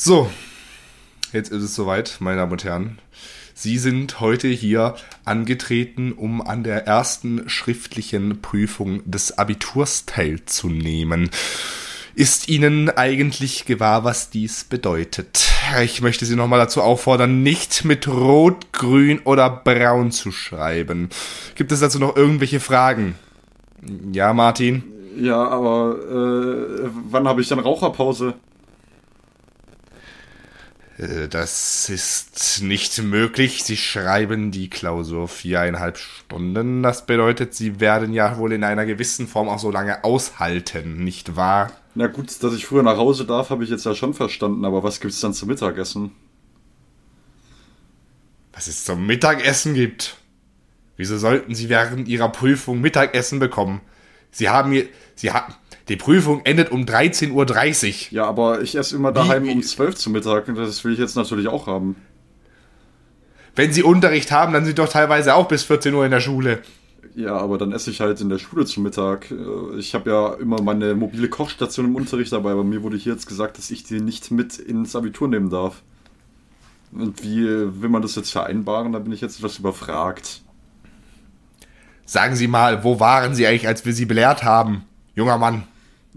So, jetzt ist es soweit, meine Damen und Herren. Sie sind heute hier angetreten, um an der ersten schriftlichen Prüfung des Abiturs teilzunehmen. Ist Ihnen eigentlich gewahr, was dies bedeutet? Ich möchte Sie nochmal dazu auffordern, nicht mit Rot, Grün oder Braun zu schreiben. Gibt es dazu noch irgendwelche Fragen? Ja, Martin? Ja, aber äh, wann habe ich dann Raucherpause? Äh, das ist nicht möglich. Sie schreiben die Klausur viereinhalb Stunden. Das bedeutet, Sie werden ja wohl in einer gewissen Form auch so lange aushalten, nicht wahr? Na gut, dass ich früher nach Hause darf, habe ich jetzt ja schon verstanden, aber was gibt es dann zum Mittagessen? Was es zum Mittagessen gibt? Wieso sollten Sie während Ihrer Prüfung Mittagessen bekommen? Sie haben hier, Sie haben, die Prüfung endet um 13.30 Uhr. Ja, aber ich esse immer daheim wie, um 12 Uhr zu Mittag und das will ich jetzt natürlich auch haben. Wenn Sie Unterricht haben, dann sind Sie doch teilweise auch bis 14 Uhr in der Schule. Ja, aber dann esse ich halt in der Schule zum Mittag. Äh, ich habe ja immer meine mobile Kochstation im Unterricht dabei, aber mir wurde hier jetzt gesagt, dass ich die nicht mit ins Abitur nehmen darf. Und wie will man das jetzt vereinbaren? Da bin ich jetzt etwas überfragt. Sagen Sie mal, wo waren Sie eigentlich, als wir Sie belehrt haben, junger Mann?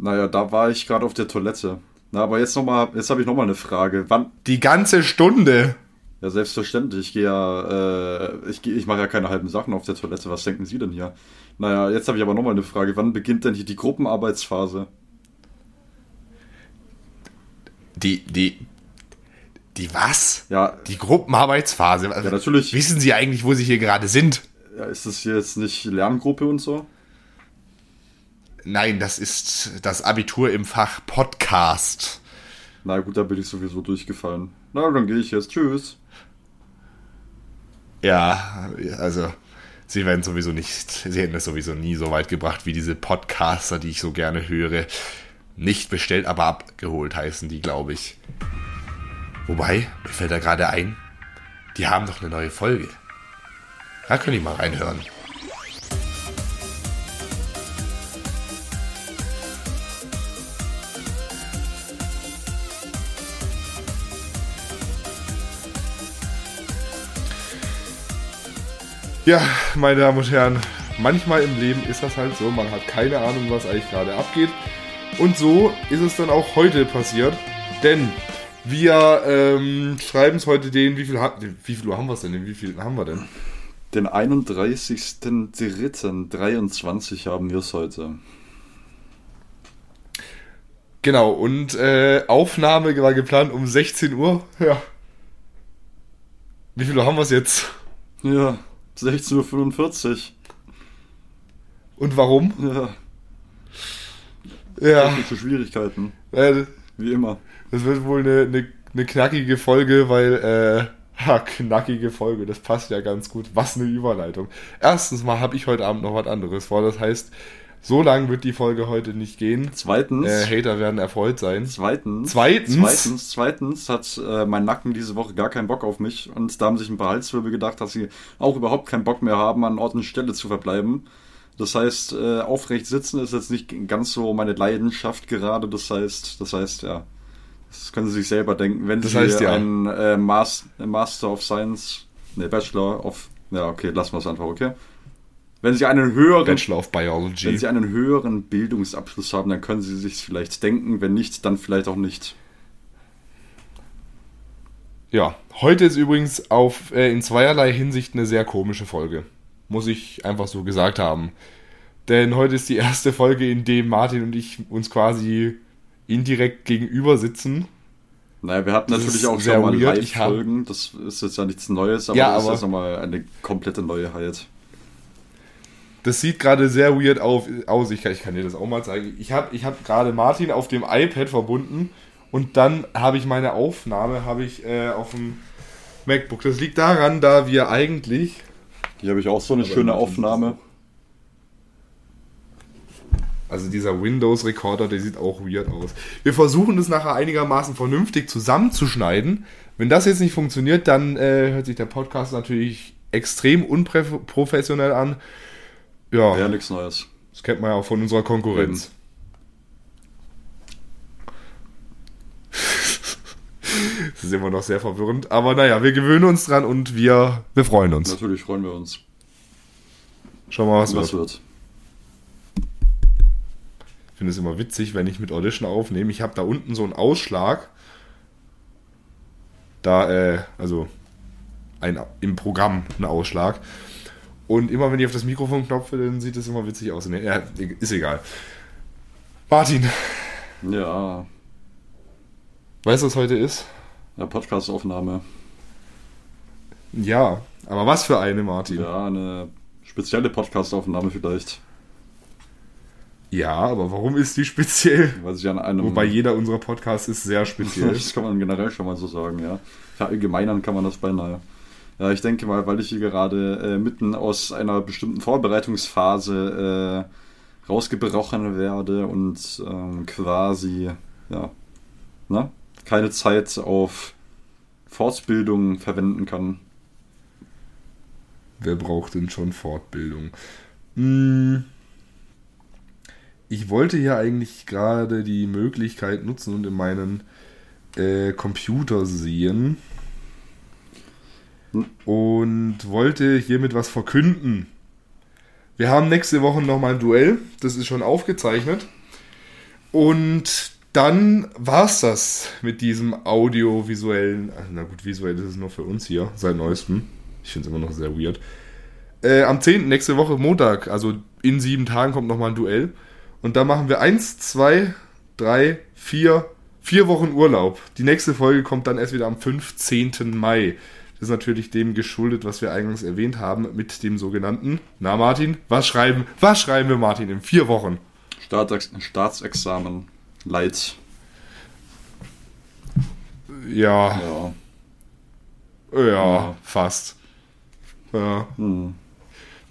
Naja, da war ich gerade auf der Toilette. Na, aber jetzt noch mal, jetzt habe ich noch mal eine Frage. Wann? Die ganze Stunde. Ja, selbstverständlich. Ich gehe ja, äh, ich, ich mache ja keine halben Sachen auf der Toilette. Was denken Sie denn hier? Naja, jetzt habe ich aber noch mal eine Frage. Wann beginnt denn hier die Gruppenarbeitsphase? Die, die, die was? Ja. Die Gruppenarbeitsphase. Ja, natürlich. Wissen Sie eigentlich, wo Sie hier gerade sind? Ja, ist das hier jetzt nicht Lerngruppe und so? Nein, das ist das Abitur im Fach Podcast. Na gut, da bin ich sowieso durchgefallen. Na, dann gehe ich jetzt. Tschüss. Ja, also sie werden sowieso nicht, sie hätten es sowieso nie so weit gebracht wie diese Podcaster, die ich so gerne höre. Nicht bestellt, aber abgeholt heißen die, glaube ich. Wobei, mir fällt da gerade ein, die haben doch eine neue Folge. Da können die mal reinhören. Ja, meine Damen und Herren, manchmal im Leben ist das halt so, man hat keine Ahnung, was eigentlich gerade abgeht. Und so ist es dann auch heute passiert, denn wir ähm, schreiben es heute den, wie viel, wie viel Uhr haben wir es denn? Wie viel haben wir denn? Den 31.03.23 haben wir es heute. Genau, und äh, Aufnahme war geplant um 16 Uhr. Ja. Wie viel Uhr haben wir es jetzt? Ja. 16.45 Uhr. Und warum? Ja. Ja. Technische Schwierigkeiten. Äh, Wie immer. Das wird wohl eine, eine, eine knackige Folge, weil, äh, ha, knackige Folge, das passt ja ganz gut. Was eine Überleitung. Erstens mal habe ich heute Abend noch was anderes vor, das heißt, so lang wird die Folge heute nicht gehen. Zweitens. Äh, Hater werden erfreut sein. Zweitens. Zweitens. Zweitens, zweitens hat äh, mein Nacken diese Woche gar keinen Bock auf mich und da haben sich ein paar Halswirbel gedacht, dass sie auch überhaupt keinen Bock mehr haben, an Ort und Stelle zu verbleiben. Das heißt, äh, aufrecht sitzen ist jetzt nicht ganz so meine Leidenschaft gerade. Das heißt, das heißt, ja, das können Sie sich selber denken. Wenn Das Sie heißt, ja. einen äh, Mas Master of Science, ne Bachelor of, ja okay, lassen wir es einfach, okay. Wenn Sie einen höheren Bachelor of Biology. wenn Sie einen höheren Bildungsabschluss haben, dann können Sie sich vielleicht denken. Wenn nicht, dann vielleicht auch nicht. Ja, heute ist übrigens auf, äh, in zweierlei Hinsicht eine sehr komische Folge. Muss ich einfach so gesagt haben. Denn heute ist die erste Folge, in dem Martin und ich uns quasi indirekt gegenüber sitzen. Naja, wir hatten Das natürlich auch sehr schon mal Live-Folgen. Das ist jetzt ja nichts Neues, aber Ja, das aber- ist jetzt nochmal eine komplette Neuheit. Das sieht gerade sehr weird auf, aus. Ich kann, ich kann dir das auch mal zeigen. Ich habe ich hab gerade Martin auf dem iPad verbunden und dann habe ich meine Aufnahme habe ich äh, auf dem MacBook. Das liegt daran, da wir eigentlich Hier habe ich auch so eine schöne Aufnahme. Also dieser Windows-Recorder, der sieht auch weird aus. Wir versuchen es nachher einigermaßen vernünftig zusammenzuschneiden. Wenn das jetzt nicht funktioniert, dann äh, hört sich der Podcast natürlich extrem unprofessionell an. Ja, Ja, nichts Neues. das kennt man ja auch von unserer Konkurrenz. Das ist immer noch sehr verwirrend. Aber naja, wir gewöhnen uns dran und wir, wir freuen uns. Natürlich freuen wir uns. Schauen wir mal, was, Was wird. wird? Ich finde es immer witzig, wenn ich mit Audition aufnehme. Ich habe da unten so einen Ausschlag. Da, äh, also ein, im Programm einen Ausschlag. Und immer wenn ich auf das Mikrofon klopfe, dann sieht das immer witzig aus. Nee, ja, ist egal. Martin, Ja, weißt du, was heute ist? ja Podcast-Aufnahme. Ja, aber was für eine, Martin? Ja, Ja, eine spezielle Podcast-Aufnahme vielleicht. aber warum ist die speziell? Weil sich an einem. Wobei jeder unserer Podcasts ist sehr speziell. Das kann man generell schon mal so sagen, ja. Verallgemeinern kann man das beinahe. Ja, ich denke mal, weil ich hier gerade äh, mitten aus einer bestimmten Vorbereitungsphase äh, rausgebrochen werde und ähm, quasi, ja, ne, keine Zeit auf Fortbildung verwenden kann. Wer braucht denn schon Fortbildung? Hm, Ich wollte ja eigentlich gerade die Möglichkeit nutzen und in meinen äh, Computer sehen. Und wollte hiermit was verkünden. Wir haben nächste Woche nochmal ein Duell, das ist schon aufgezeichnet. Und dann war's das mit diesem audiovisuellen. Na gut, visuell ist es nur für uns hier, seit neuestem. Ich finde es immer noch sehr weird. Äh, am 10. nächste Woche Montag, also in sieben Tagen kommt nochmal ein Duell. Und da machen wir eins, zwei, drei, vier, vier Wochen Urlaub. Die nächste Folge kommt dann erst wieder am 15. Mai. Ist natürlich dem geschuldet, was wir eingangs erwähnt haben, mit dem sogenannten. Na Martin, was schreiben, was schreiben wir Martin in vier Wochen? Staatsex Staatsexamen. Light. Ja, Ja. ja, Ja. fast. Ja. Hm.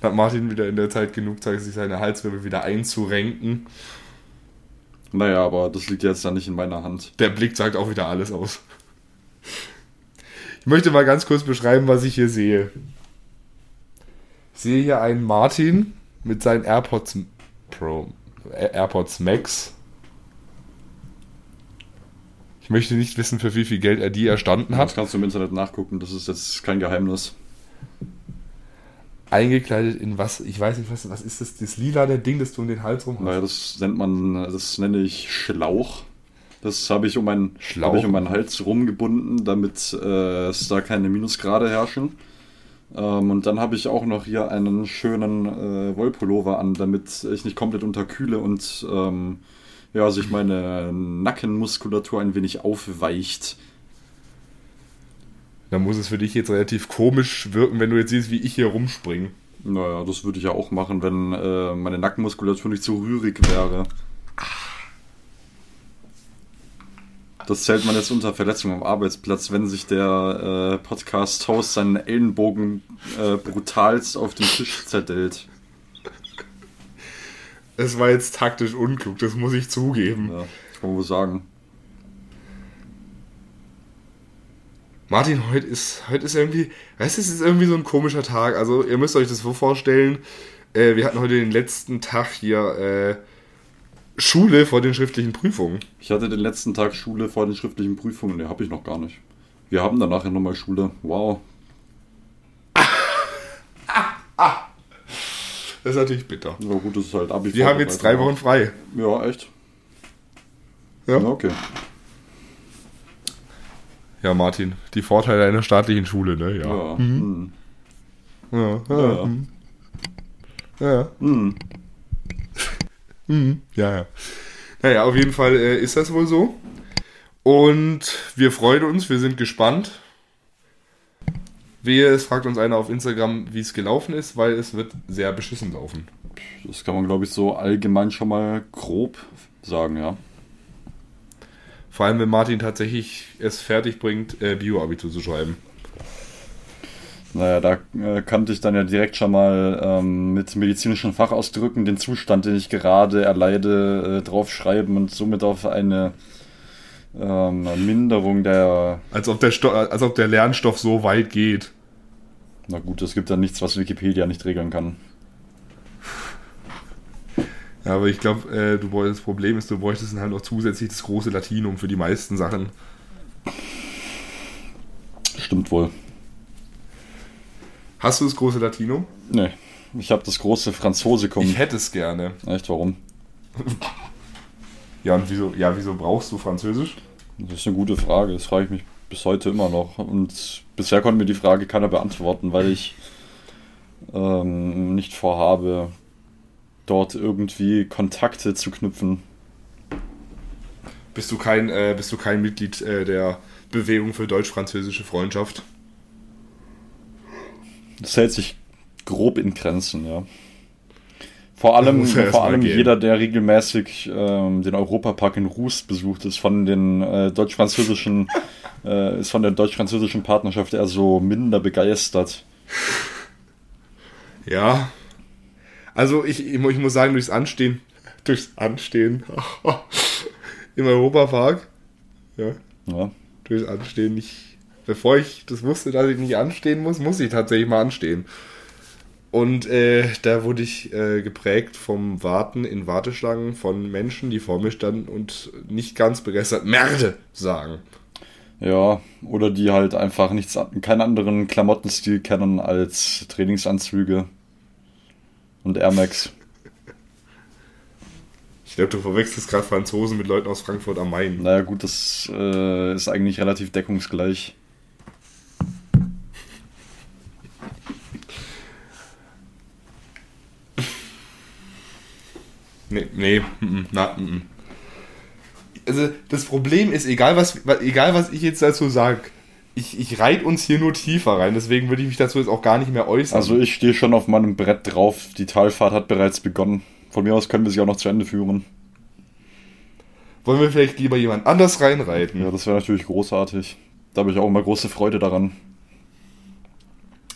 Hat Martin wieder in der Zeit genug Zeit, sich seine Halswirbel wieder einzurenken. Naja, aber das liegt jetzt dann nicht in meiner Hand. Der Blick sagt auch wieder alles aus. Ich möchte mal ganz kurz beschreiben, was ich hier sehe. Ich sehe hier einen Martin mit seinen AirPods Pro, äh, AirPods Max. Ich möchte nicht wissen, für wie viel Geld er die erstanden Das hat. kannst du im Internet nachgucken, das ist jetzt kein Geheimnis. Eingekleidet in was? Ich weiß nicht, was, was ist das? Das lila, der Ding, das du um den Hals rum hast. Naja, das nennt man, das nenne ich Schlauch. Das habe ich um meinen habe ich um meinen Hals rumgebunden, damit äh, es da keine Minusgrade herrschen. Ähm, und dann habe ich auch noch hier einen schönen äh, Wollpullover an, damit ich nicht komplett unterkühle und ähm, ja, sich meine Nackenmuskulatur ein wenig aufweicht. Da muss es für dich jetzt relativ komisch wirken, wenn du jetzt siehst, wie ich hier rumspringe. Naja, das würde ich ja auch machen, wenn äh, meine Nackenmuskulatur nicht so rührig wäre. Das zählt man jetzt unter Verletzung am Arbeitsplatz, wenn sich der äh, Podcast-Host seinen Ellenbogen äh, brutalst auf den Tisch zerdellt. Es war jetzt taktisch unklug, das muss ich zugeben. Ja, kann man wohl sagen. Martin, heute ist, heute ist irgendwie, weißt du, es ist irgendwie so ein komischer Tag. Also, ihr müsst euch das so vorstellen. Äh, wir hatten heute den letzten Tag hier äh, Schule vor den schriftlichen Prüfungen. Ich hatte den letzten Tag Schule vor den schriftlichen Prüfungen. Ne, habe ich noch gar nicht. Wir haben danach ja nochmal Schule. Wow. Das ist natürlich bitter. Ja, gut, das ist halt Abi. Wir haben jetzt drei Wochen frei. Ja, echt? Ja. Ja, okay. Ja, Martin, die Vorteile einer staatlichen Schule, ne? Ja. Ja. hm. Ja, ja. Ja. ja. Hm. Mhm. Ja, ja. Naja, auf jeden Fall äh, ist das wohl so. Und wir freuen uns, wir sind gespannt. Wehe, es fragt uns einer auf Instagram, wie es gelaufen ist, weil es wird sehr beschissen laufen. Das kann man, glaube ich, so allgemein schon mal grob sagen, ja. Vor allem, wenn Martin tatsächlich es fertig bringt, äh, Bio-Abitur zu schreiben. Naja, da äh, kannte ich dann ja direkt schon mal ähm, mit medizinischen Fachausdrücken den Zustand, den ich gerade erleide, äh, draufschreiben und somit auf eine ähm, Minderung der. Als ob, der Sto als ob der Lernstoff so weit geht. Na gut, es gibt ja nichts, was Wikipedia nicht regeln kann. Ja, aber ich glaube, äh, du das Problem ist, du bräuchtest halt noch zusätzlich das große Latinum für die meisten Sachen. stimmt wohl. Hast du das große Latino? Nee, ich habe das große Franzosikum. Ich hätte es gerne. Echt, warum? Ja, und wieso, ja, wieso brauchst du Französisch? Das ist eine gute Frage. Das frage ich mich bis heute immer noch. Und bisher konnte mir die Frage keiner beantworten, weil ich ähm, nicht vorhabe, dort irgendwie Kontakte zu knüpfen. Bist du kein, äh, bist du kein Mitglied äh, der Bewegung für deutsch-französische Freundschaft? Das hält sich grob in Grenzen, ja. Vor allem, vor allem gehen. jeder, der regelmäßig ähm, den Europapark in Ruß besucht, ist von den äh, deutsch-französischen, äh, ist von der deutsch-französischen Partnerschaft eher so minder begeistert. Ja. Also ich, ich, ich muss sagen, durchs Anstehen, durchs Anstehen im Europapark, ja, Ja. durchs Anstehen, ich, bevor ich das wusste, dass ich nicht anstehen muss, muss ich tatsächlich mal anstehen. Und äh, da wurde ich äh, geprägt vom Warten in Warteschlangen von Menschen, die vor mir standen und nicht ganz begeistert Merde sagen. Ja, oder die halt einfach nichts, keinen anderen Klamottenstil kennen als Trainingsanzüge und Air Max. Ich glaube, du verwechselst gerade Franzosen mit Leuten aus Frankfurt am Main. Naja, gut, das äh, ist eigentlich relativ deckungsgleich. Nee, nee, na. Also das Problem ist, egal was, egal was ich jetzt dazu sage, ich, ich reite uns hier nur tiefer rein, deswegen würde ich mich dazu jetzt auch gar nicht mehr äußern. Also ich stehe schon auf meinem Brett drauf. Die Talfahrt hat bereits begonnen. Von mir aus können wir sie auch noch zu Ende führen. Wollen wir vielleicht lieber jemand anders reinreiten? Ja, das wäre natürlich großartig. Da habe ich auch immer große Freude daran.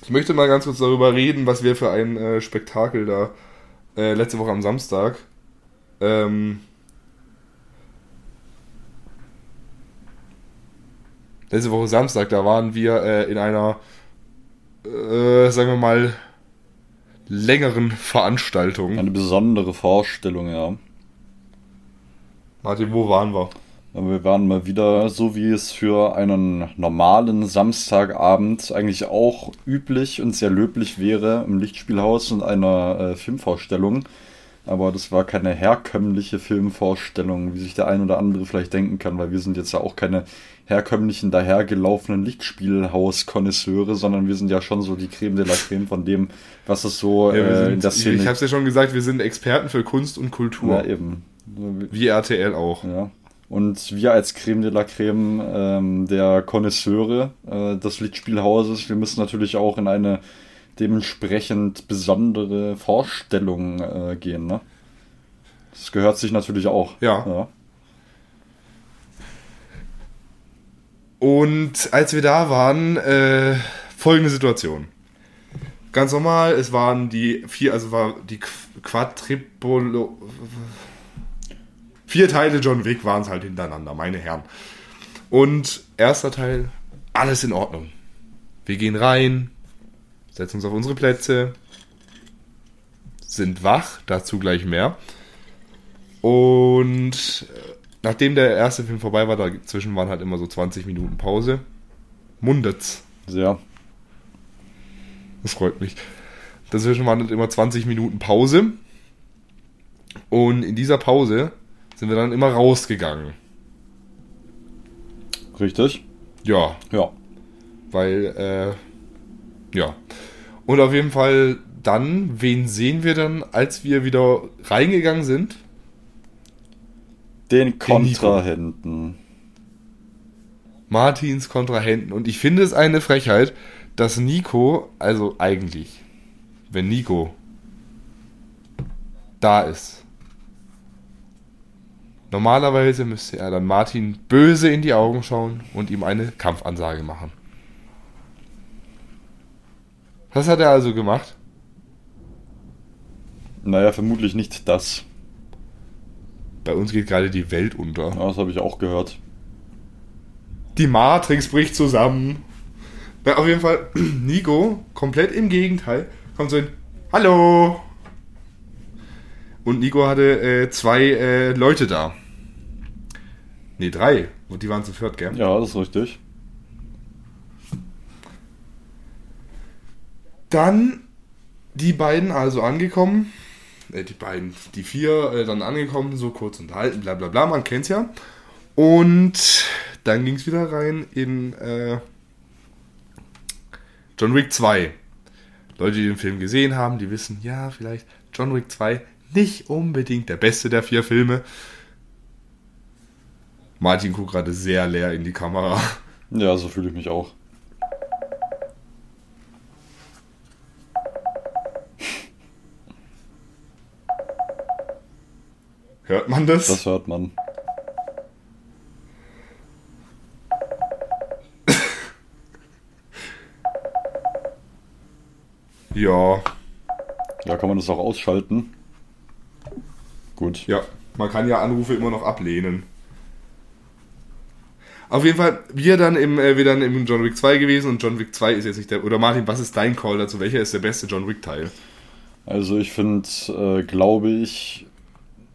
Ich möchte mal ganz kurz darüber reden, was wir für ein äh, Spektakel da äh, letzte Woche am Samstag ähm, letzte Woche Samstag, da waren wir äh, in einer äh, sagen wir mal längeren Veranstaltung. Eine besondere Vorstellung, ja. Martin, wo waren wir? Wir waren mal wieder, so wie es für einen normalen Samstagabend eigentlich auch üblich und sehr löblich wäre, im Lichtspielhaus und einer äh, Filmvorstellung. Aber das war keine herkömmliche Filmvorstellung, wie sich der ein oder andere vielleicht denken kann, weil wir sind jetzt ja auch keine herkömmlichen, dahergelaufenen Lichtspielhaus-Konnoisseure, sondern wir sind ja schon so die Creme de la Creme von dem, was es so Ja, äh, sind, in der ich Szene ich habe es ja schon gesagt, wir sind Experten für Kunst und Kultur. Ja, eben. Wie RTL auch. Ja. Und wir als Creme de la Creme ähm, der Connoisseure äh, des Lichtspielhauses, wir müssen natürlich auch in eine dementsprechend besondere Vorstellung äh, gehen. Ne? Das gehört sich natürlich auch. Ja. ja. Und als wir da waren, äh, folgende Situation. Ganz normal, es waren die vier, also war die Qu- Quadripolo. Vier Teile John Wick waren es halt hintereinander, meine Herren. Und erster Teil, alles in Ordnung. Wir gehen rein, setzen uns auf unsere Plätze, sind wach, dazu gleich mehr. Und äh, nachdem der erste Film vorbei war, dazwischen waren halt immer so 20 Minuten Pause. Mundet's. Sehr. Das freut mich. Dazwischen waren halt immer 20 Minuten Pause. Und in dieser Pause sind wir dann immer rausgegangen. Richtig? Ja, Ja. weil, äh, ja. Und auf jeden Fall dann, wen sehen wir dann, als wir wieder reingegangen sind? Den. Kontrahenten. Martins Kontrahenten. Und ich finde es eine Frechheit, dass Nico, also eigentlich, wenn Nico da ist, normalerweise müsste er dann Martin böse in die Augen schauen und ihm eine Kampfansage machen. Was hat er also gemacht? Naja, vermutlich nicht das. Bei uns geht gerade die Welt unter. Ja, das habe ich auch gehört. Die Matrix bricht zusammen. Ja, auf jeden Fall, Nico, komplett im Gegenteil, kommt so hin, Hallo! Und Nico hatte äh, zwei äh, Leute da. Ne, drei. Und die waren zu viert, gell? Ja, das ist richtig. Dann die beiden also angekommen, äh, die beiden, die vier äh, dann angekommen, so kurz unterhalten, bla bla bla, man kennt's ja. Und dann ging es wieder rein in äh, John Wick 2. Leute, die den Film gesehen haben, die wissen, ja, vielleicht John Wick 2 nicht unbedingt der beste der vier Filme. Martin guckt gerade sehr leer in die Kamera. Ja, so fühle ich mich auch. Hört man das? Das hört man. ja, Ja, kann man das auch ausschalten? Gut. ja. Man kann ja Anrufe immer noch ablehnen. Auf jeden Fall, wir dann im, äh, wir dann im John Wick 2 gewesen und John Wick 2 ist jetzt nicht der. Oder Martin, was ist dein Call dazu? Welcher ist der beste John Wick Teil? Also ich finde, äh, glaube ich,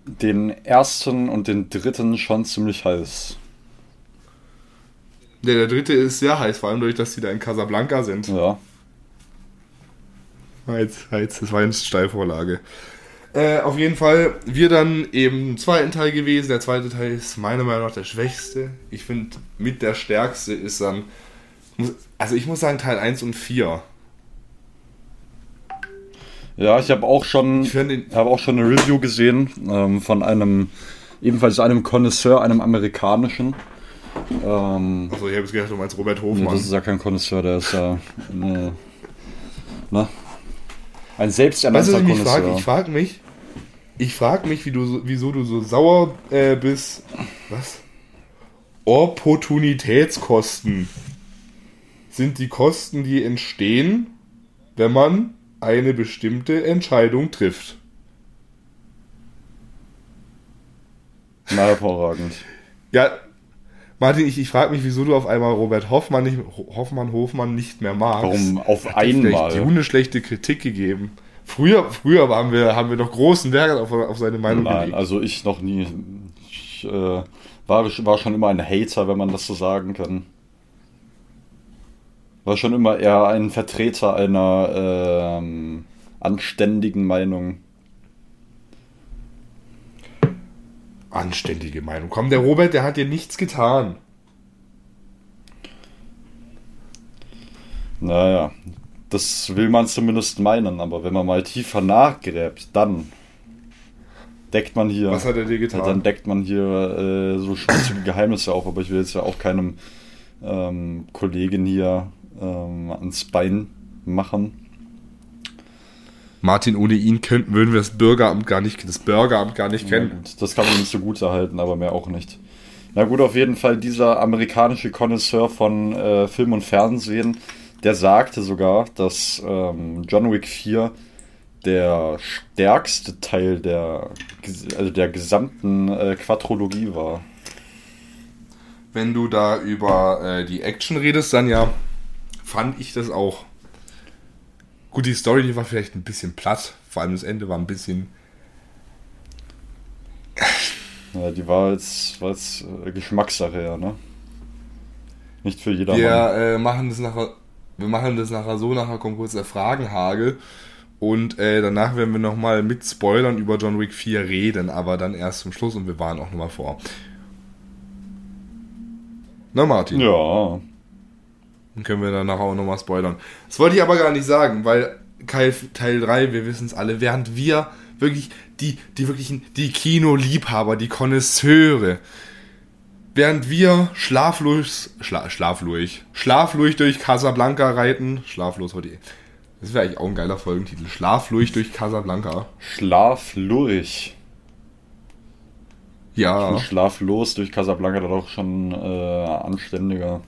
den ersten und den dritten schon ziemlich heiß. Der, der dritte ist sehr heiß, vor allem durch, dass die da in Casablanca sind. Ja. Heiz, Heiz, das war eine Steilvorlage. Äh, auf jeden Fall, wir dann eben im zweiten Teil gewesen. Der zweite Teil ist meiner Meinung nach der schwächste. Ich finde, mit der stärkste ist dann. Also, ich muss sagen, Teil 1 und 4. Ja, ich habe auch schon, habe auch schon eine Review gesehen ähm, von einem, ebenfalls einem Connoisseur, einem amerikanischen. Ähm, Achso, ich habe jetzt gedacht, du meinst Robert nee, Hofmann. das ist ja kein Connoisseur, der ist ja ne, ne? ein weißt du, selbsternannter was ich mich frage? Connoisseur. Ich frage mich, ich frage mich, wie du, so- wieso du so sauer äh, bist. Was? Opportunitätskosten sind die Kosten, die entstehen, wenn man eine bestimmte Entscheidung trifft. Na, hervorragend. Ja, Martin, ich, ich frage mich, wieso du auf einmal Robert Hoffmann, nicht, Hoffmann Hofmann nicht mehr magst. Warum auf Hat dir einmal? die hundeschlechte Kritik gegeben. Früher, früher haben wir, haben wir noch großen Wert auf, auf seine Meinung Nein, gelegt. also ich noch nie. Ich äh, war, war schon immer ein Hater, wenn man das so sagen kann. War schon immer eher ein Vertreter einer ähm, anständigen Meinung. Anständige Meinung. Komm, der Robert, der hat dir nichts getan. Naja, das will man zumindest meinen, aber wenn man mal tiefer nachgräbt, dann deckt man hier. Was hat er dir getan? Dann deckt man hier äh, so schmutzige Geheimnisse auf, aber ich will jetzt ja auch keinem ähm, Kollegen hier ähm, ans Bein machen. Martin, ohne ihn könnten, würden wir das Bürgeramt gar nicht, das Bürgeramt gar nicht kennen. gut, das kann man nicht so gut erhalten, aber mehr auch nicht. Na gut, auf jeden Fall dieser amerikanische Connoisseur von äh, Film und Fernsehen, der sagte sogar, dass ähm, John Wick 4 der stärkste Teil der, also der gesamten äh, Quadrologie war. Wenn du da über äh, die Action redest, dann ja, fand ich das auch. Gut, die Story, die war vielleicht ein bisschen platt. Vor allem das Ende war ein bisschen. Ja, die war jetzt, war jetzt äh, Geschmackssache, ja, ne? Nicht für jedermann. Wir äh, machen das nachher, wir machen das nachher so, nachher kommt kurz der Fragenhagel und äh, danach werden wir nochmal mit Spoilern über John Wick 4 reden, aber dann erst zum Schluss und wir waren auch nochmal vor. Na Martin, Ja, können wir danach auch nochmal spoilern. Das wollte ich aber gar nicht sagen, weil Teil, Teil 3, wir wissen es alle, während wir wirklich die, die wirklichen, die Kinoliebhaber, die Konnoisseure, Während wir schlaflos, schla, schlaflos, schlaflos durch Casablanca reiten, schlaflos heute. Das wäre eigentlich auch ein geiler Folgentitel. Schlaflos durch Casablanca. schlaflurig. Ja. Schlaflos durch Casablanca dann auch schon äh, anständiger.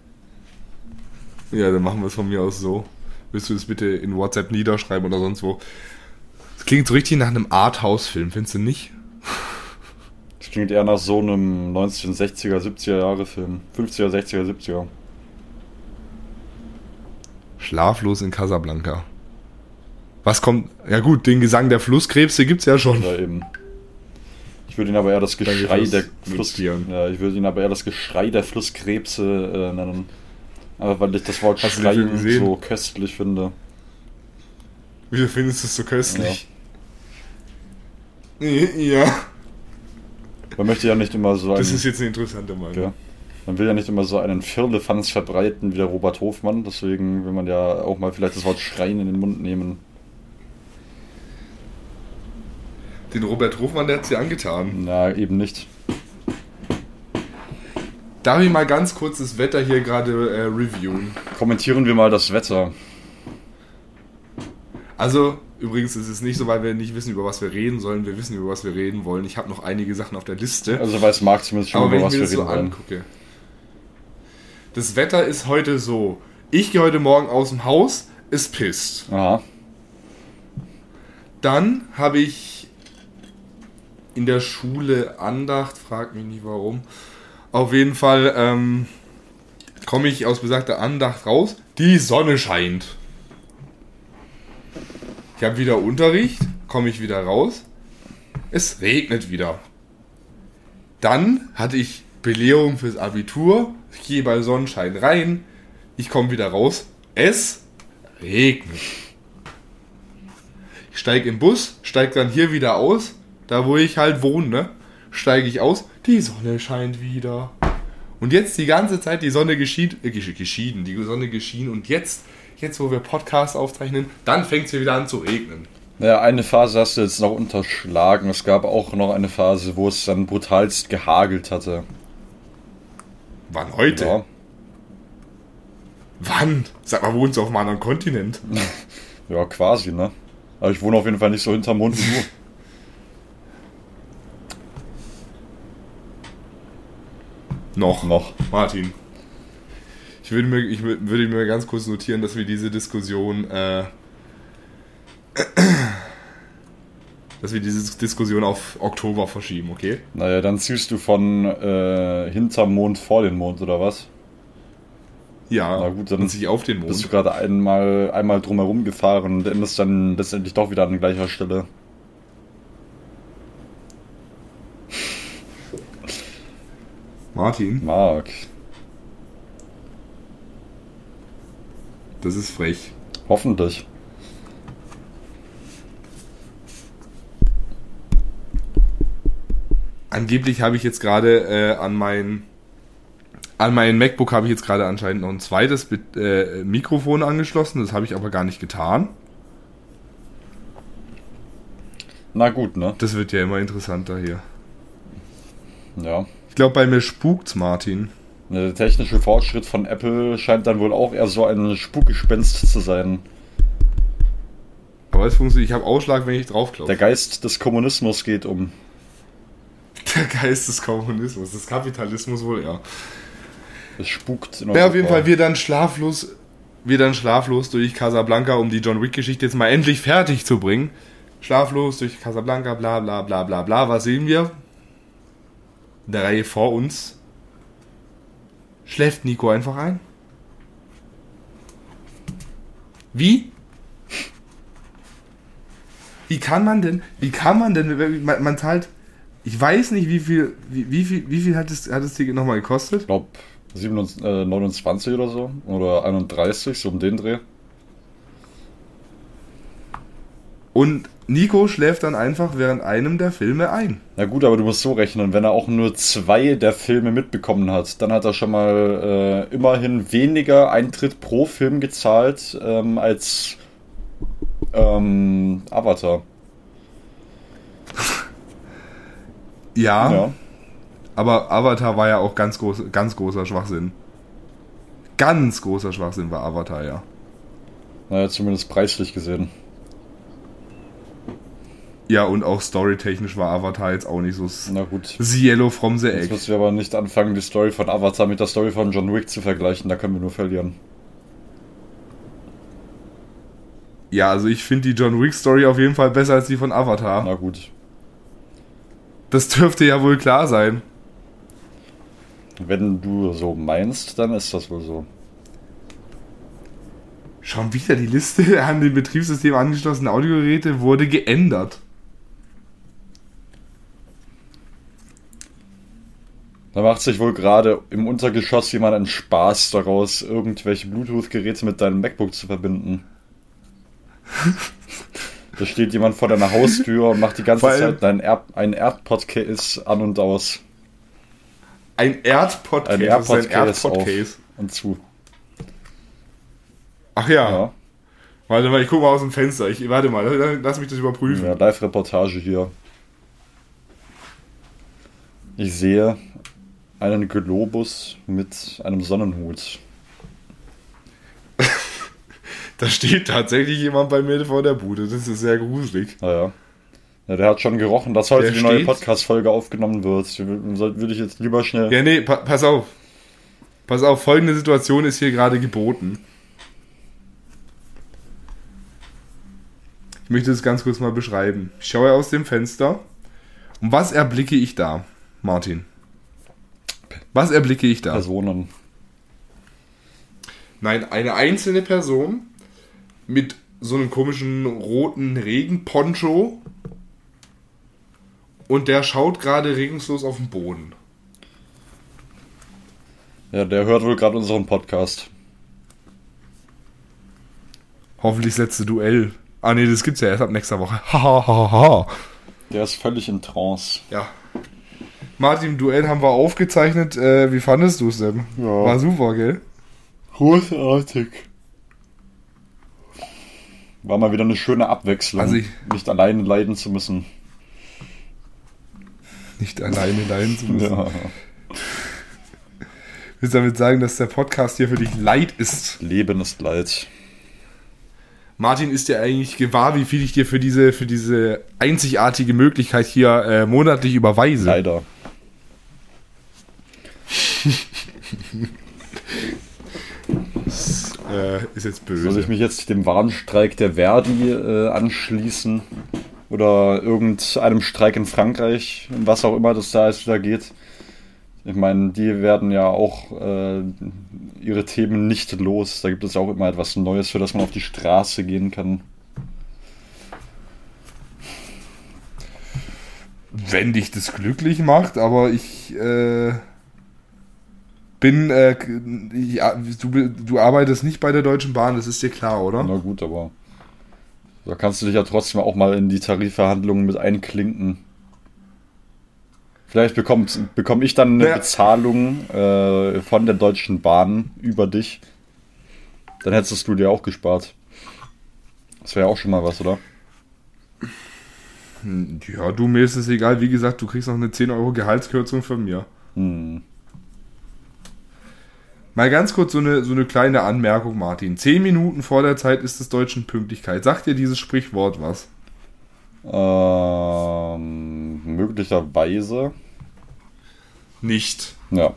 Ja, dann machen wir es von mir aus so. Willst du das bitte in WhatsApp niederschreiben oder sonst wo? Das klingt so richtig nach einem Arthouse-Film, findest du nicht? Das klingt eher nach so einem 1960er, 70er Jahre Film. 50er, 60er, 70er. Schlaflos in Casablanca. Was kommt? Ja gut, den Gesang der Flusskrebse gibt's ja schon. Ja, eben. Ich würde ihn aber eher das Geschrei der Fluss, ja, ich würde ihn aber eher das Geschrei der Flusskrebse äh, nennen. Aber weil ich das Wort Hast du den Schrei Film gesehen? so köstlich finde. Wieso findest du es so köstlich? Ja. Man möchte ja nicht immer so Das einen, ist jetzt eine interessante Meinung. ja, man will ja nicht immer so einen Firlefanz verbreiten wie der Robert Hofmann, deswegen will man ja auch mal vielleicht das Wort Schreien in den Mund nehmen. Den Robert Hofmann, der hat sie angetan. Na, eben nicht. Darf ich mal ganz kurz das Wetter hier gerade äh, reviewen? Kommentieren wir mal das Wetter. Also, übrigens ist es nicht so, weil wir nicht wissen, über was wir reden sollen. Wir wissen, über was wir reden wollen. Ich habe noch einige Sachen auf der Liste. Also weiß Marc zumindest schon, Aber über was wir das so reden wollen. angucke. Das Wetter ist heute so. Ich gehe heute Morgen aus dem Haus, es pisst. Aha. Dann habe ich in der Schule Andacht, frag mich nicht warum. Auf jeden Fall ähm, komme ich aus besagter Andacht raus. Die Sonne scheint. Ich habe wieder Unterricht, komme ich wieder raus. Es regnet wieder. Dann hatte ich Belehrung fürs Abitur. Ich gehe bei Sonnenschein rein. Ich komme wieder raus. Es regnet. Ich steige im Bus, steige dann hier wieder aus, da wo ich halt wohne, ne? steige ich aus, die Sonne scheint wieder. Und jetzt die ganze Zeit die Sonne geschieht, äh, gesch- geschieden, die Sonne geschehen und jetzt, jetzt wo wir Podcast aufzeichnen, dann fängt es wieder an zu regnen. Naja, eine Phase hast du jetzt noch unterschlagen. Es gab auch noch eine Phase, wo es dann brutalst gehagelt hatte. Wann heute? Ja. Wann? Sag mal, wohnst du auf einem anderen Kontinent? ja, quasi, ne? Aber ich wohne auf jeden Fall nicht so hinterm Mond wie du. Noch. Noch. Martin. Ich würde mir, ich wür- würde mir ganz kurz notieren, dass wir diese Diskussion, äh, dass wir diese Diskussion auf Oktober verschieben, okay? Naja, dann ziehst du von äh, hinterm Mond vor den Mond, oder was? Ja, Na gut, dann sich auf den Bist du Mond. gerade einmal, einmal drumherum gefahren und endest dann letztendlich doch wieder an gleicher Stelle. Martin, Marc. das ist frech. Hoffentlich. Angeblich habe ich jetzt gerade äh, an mein an mein MacBook habe ich jetzt gerade anscheinend noch ein zweites äh, Mikrofon angeschlossen. Das habe ich aber gar nicht getan. Na gut, ne? Das wird ja immer interessanter hier. Ja. Ich glaube, bei mir spukt's, Martin. Der technische Fortschritt von Apple scheint dann wohl auch eher so ein Spukgespenst zu sein. Aber es funktioniert. Ich habe Ausschlag, wenn ich drauf Der. Geist des Kommunismus geht um. Der Geist des Kommunismus, des Kapitalismus wohl, ja. Es spukt in Ja, auf jeden. Fall wir dann schlaflos, wir dann schlaflos durch Casablanca, um die John Wick Geschichte jetzt mal endlich fertig zu bringen. Schlaflos durch Casablanca, bla bla bla bla bla. Was sehen wir? In der Reihe vor uns schläft Nico einfach ein. Wie? Wie kann man denn, wie kann man denn, man, man zahlt, ich weiß nicht, wie viel, wie, wie viel, wie viel hat das, hat das Ticket nochmal gekostet? Ich glaube 29 oder so. Oder 31, so um den Dreh. Und Nico schläft dann einfach während einem der Filme ein. Na gut, aber du musst so rechnen, wenn er auch nur zwei der Filme mitbekommen hat, dann hat er schon mal äh, immerhin weniger Eintritt pro Film gezahlt ähm, als ähm, Avatar. Ja, Ja. aber Avatar war ja auch ganz, groß, ganz großer Schwachsinn. Ganz großer Schwachsinn war Avatar, ja. Naja, zumindest preislich gesehen. Ja, und auch storytechnisch war Avatar jetzt auch nicht so Na gut. the yellow from the Jetzt egg. müssen wir aber nicht anfangen, die Story von Avatar mit der Story von John Wick zu vergleichen, da können wir nur verlieren. Ja, also ich finde die John Wick Story auf jeden Fall besser als die von Avatar. Na gut. Das dürfte ja wohl klar sein. Wenn du so meinst, dann ist das wohl so. Schon wieder die Liste an dem Betriebssystem angeschlossenen Audiogeräte wurde geändert. Da macht sich wohl gerade im Untergeschoss jemand einen Spaß daraus, irgendwelche Bluetooth-Geräte mit deinem MacBook zu verbinden. Da steht jemand vor deiner Haustür und macht die ganze allem- Zeit einen, Erd ein Erdpodcase an und aus. Ein Erdpodcase. Ein Erdpodcase? und zu. Ach ja. Ja, Warte mal, ich gucke mal aus dem Fenster. Ich, warte mal, lass mich das überprüfen. ja Live-Reportage hier. Ich sehe einen Globus mit einem Sonnenhut. Da steht tatsächlich jemand bei mir vor der Bude. Das ist sehr gruselig. Naja. Ja, der hat schon gerochen, dass heute Der die neue Podcast-Folge aufgenommen wird. Würde ich jetzt lieber schnell. Ja, nee, pa pass auf. Pass auf, folgende Situation ist hier gerade geboten. Ich möchte das ganz kurz mal beschreiben. Ich schaue aus dem Fenster. Und was erblicke ich da, Martin? Was erblicke ich da? Personen. Nein, eine einzelne Person mit so einem komischen roten Regenponcho und der schaut gerade regungslos auf den Boden. Ja, der hört wohl gerade unseren Podcast. Hoffentlich das letzte Duell. Ah nee, das gibt's ja erst ab nächster Woche. Hahaha. Der ist völlig in Trance. ja. Martin, Duell haben wir aufgezeichnet. Äh, wie fandest du es denn? Ja. War super, gell? Großartig. War mal wieder eine schöne Abwechslung, Also ich- nicht alleine leiden zu müssen. Nicht alleine leiden zu müssen. Ja. Willst du damit sagen, dass der Podcast hier für dich Leid ist? Leben ist Leid. Martin, ist dir eigentlich gewahr, wie viel ich dir für diese, für diese einzigartige Möglichkeit hier äh, monatlich überweise? Leider. Äh, ist jetzt böse. Soll ich mich jetzt dem Warnstreik der Verdi äh, anschließen? Oder irgendeinem Streik in Frankreich, was auch immer das da ist, da geht? Ich meine, die werden ja auch äh, ihre Themen nicht los. Da gibt es auch immer etwas Neues, für das man auf die Straße gehen kann. wenn dich das glücklich macht, aber ich äh, bin, äh, ich, du, du arbeitest nicht bei der Deutschen Bahn, das ist dir klar, oder? Na gut, aber da kannst du dich ja trotzdem auch mal in die Tarifverhandlungen mit einklinken. Vielleicht bekomme ich dann eine Ja. Bezahlung äh, von der Deutschen Bahn über dich. Dann hättest du dir auch gespart. Das wäre ja auch schon mal was, oder? Ja, du, mir ist es egal, wie gesagt, du kriegst noch eine 10 Euro Gehaltskürzung von mir. Hm. Mal ganz kurz so eine, so eine kleine Anmerkung, Martin. 10 Minuten vor der Zeit ist es deutschen Pünktlichkeit. Sagt dir dieses Sprichwort was? Ähm, möglicherweise. Nicht. Ja.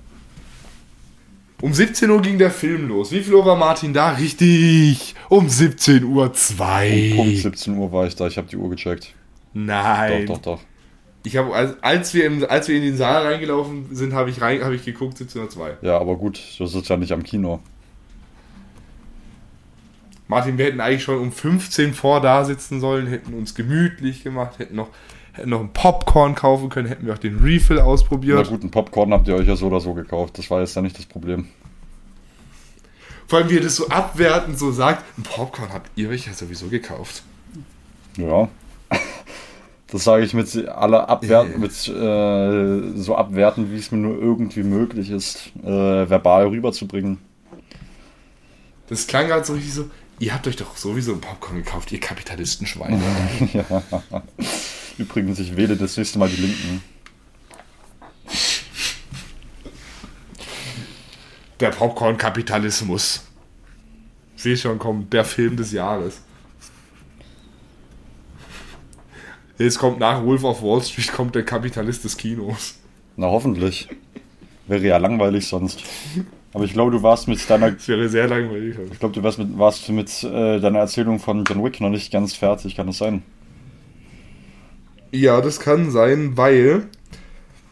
Um 17 Uhr ging der Film los. Wie viel Uhr war Martin da? Richtig. Um 17 Uhr 2. Punkt 17 Uhr war ich da. Ich habe die Uhr gecheckt. Nein. Doch, doch, doch. Ich habe, als, als, wir im, als wir in den Saal reingelaufen sind, habe ich, rein, habe ich geguckt, 17.02 Ja, aber gut, das ist ja nicht am Kino. Martin, wir hätten eigentlich schon um 15 vor da sitzen sollen, hätten uns gemütlich gemacht, hätten noch, hätten noch ein Popcorn kaufen können, hätten wir auch den Refill Na ausprobiert. gut, einen Popcorn habt ihr euch ja so oder so gekauft. Das war jetzt ja nicht das Problem. Vor allem, wie er das so abwertend so sagt, ein Popcorn habt ihr euch ja sowieso gekauft. Ja. Das sage ich mit aller Abwert, mit äh, so abwertend, wie es mir nur irgendwie möglich ist, äh, verbal rüberzubringen. Das klang gerade so richtig so, ihr habt euch doch sowieso ein Popcorn gekauft, ihr Kapitalistenschweine. ja. Übrigens, ich wähle das nächste Mal die Linken. Der Popcorn-Kapitalismus. Sehe schon, kommt der Film des Jahres. Jetzt kommt nach Wolf of Wall Street kommt der Kapitalist des Kinos. Na, hoffentlich. Wäre ja langweilig sonst. Aber ich glaube, du warst mit deiner, Das wäre sehr langweilig. ich glaube, du warst mit, warst mit äh, deiner Erzählung von John Wick noch nicht ganz fertig. Kann das sein? Ja, das kann sein, weil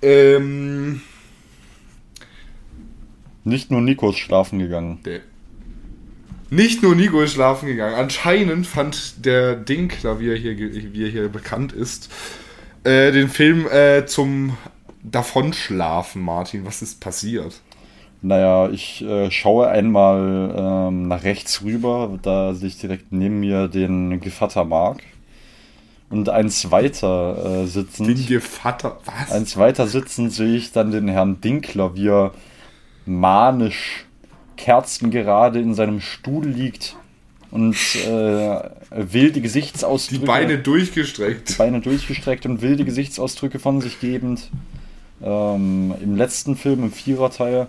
ähm, Nicht nur Nico ist schlafen gegangen. der, nicht nur Nico ist schlafen gegangen. Anscheinend fand der Dinkler, wie er hier, wie er hier bekannt ist, äh, den Film äh, zum Davonschlafen, Martin. Was ist passiert? Naja, ich äh, schaue einmal ähm, nach rechts rüber, da sehe ich direkt neben mir den Gevatter Mark. Und eins weiter äh, sitzend. Den Gevatter, was? Eins weiter sitzend sehe ich dann den Herrn Dinkler, wie er manisch kerzengerade in seinem Stuhl liegt und äh, wilde Gesichtsausdrücke. Die Beine durchgestreckt. Die Beine durchgestreckt und wilde Gesichtsausdrücke von sich gebend. Ähm, Im letzten Film, im Viererteil.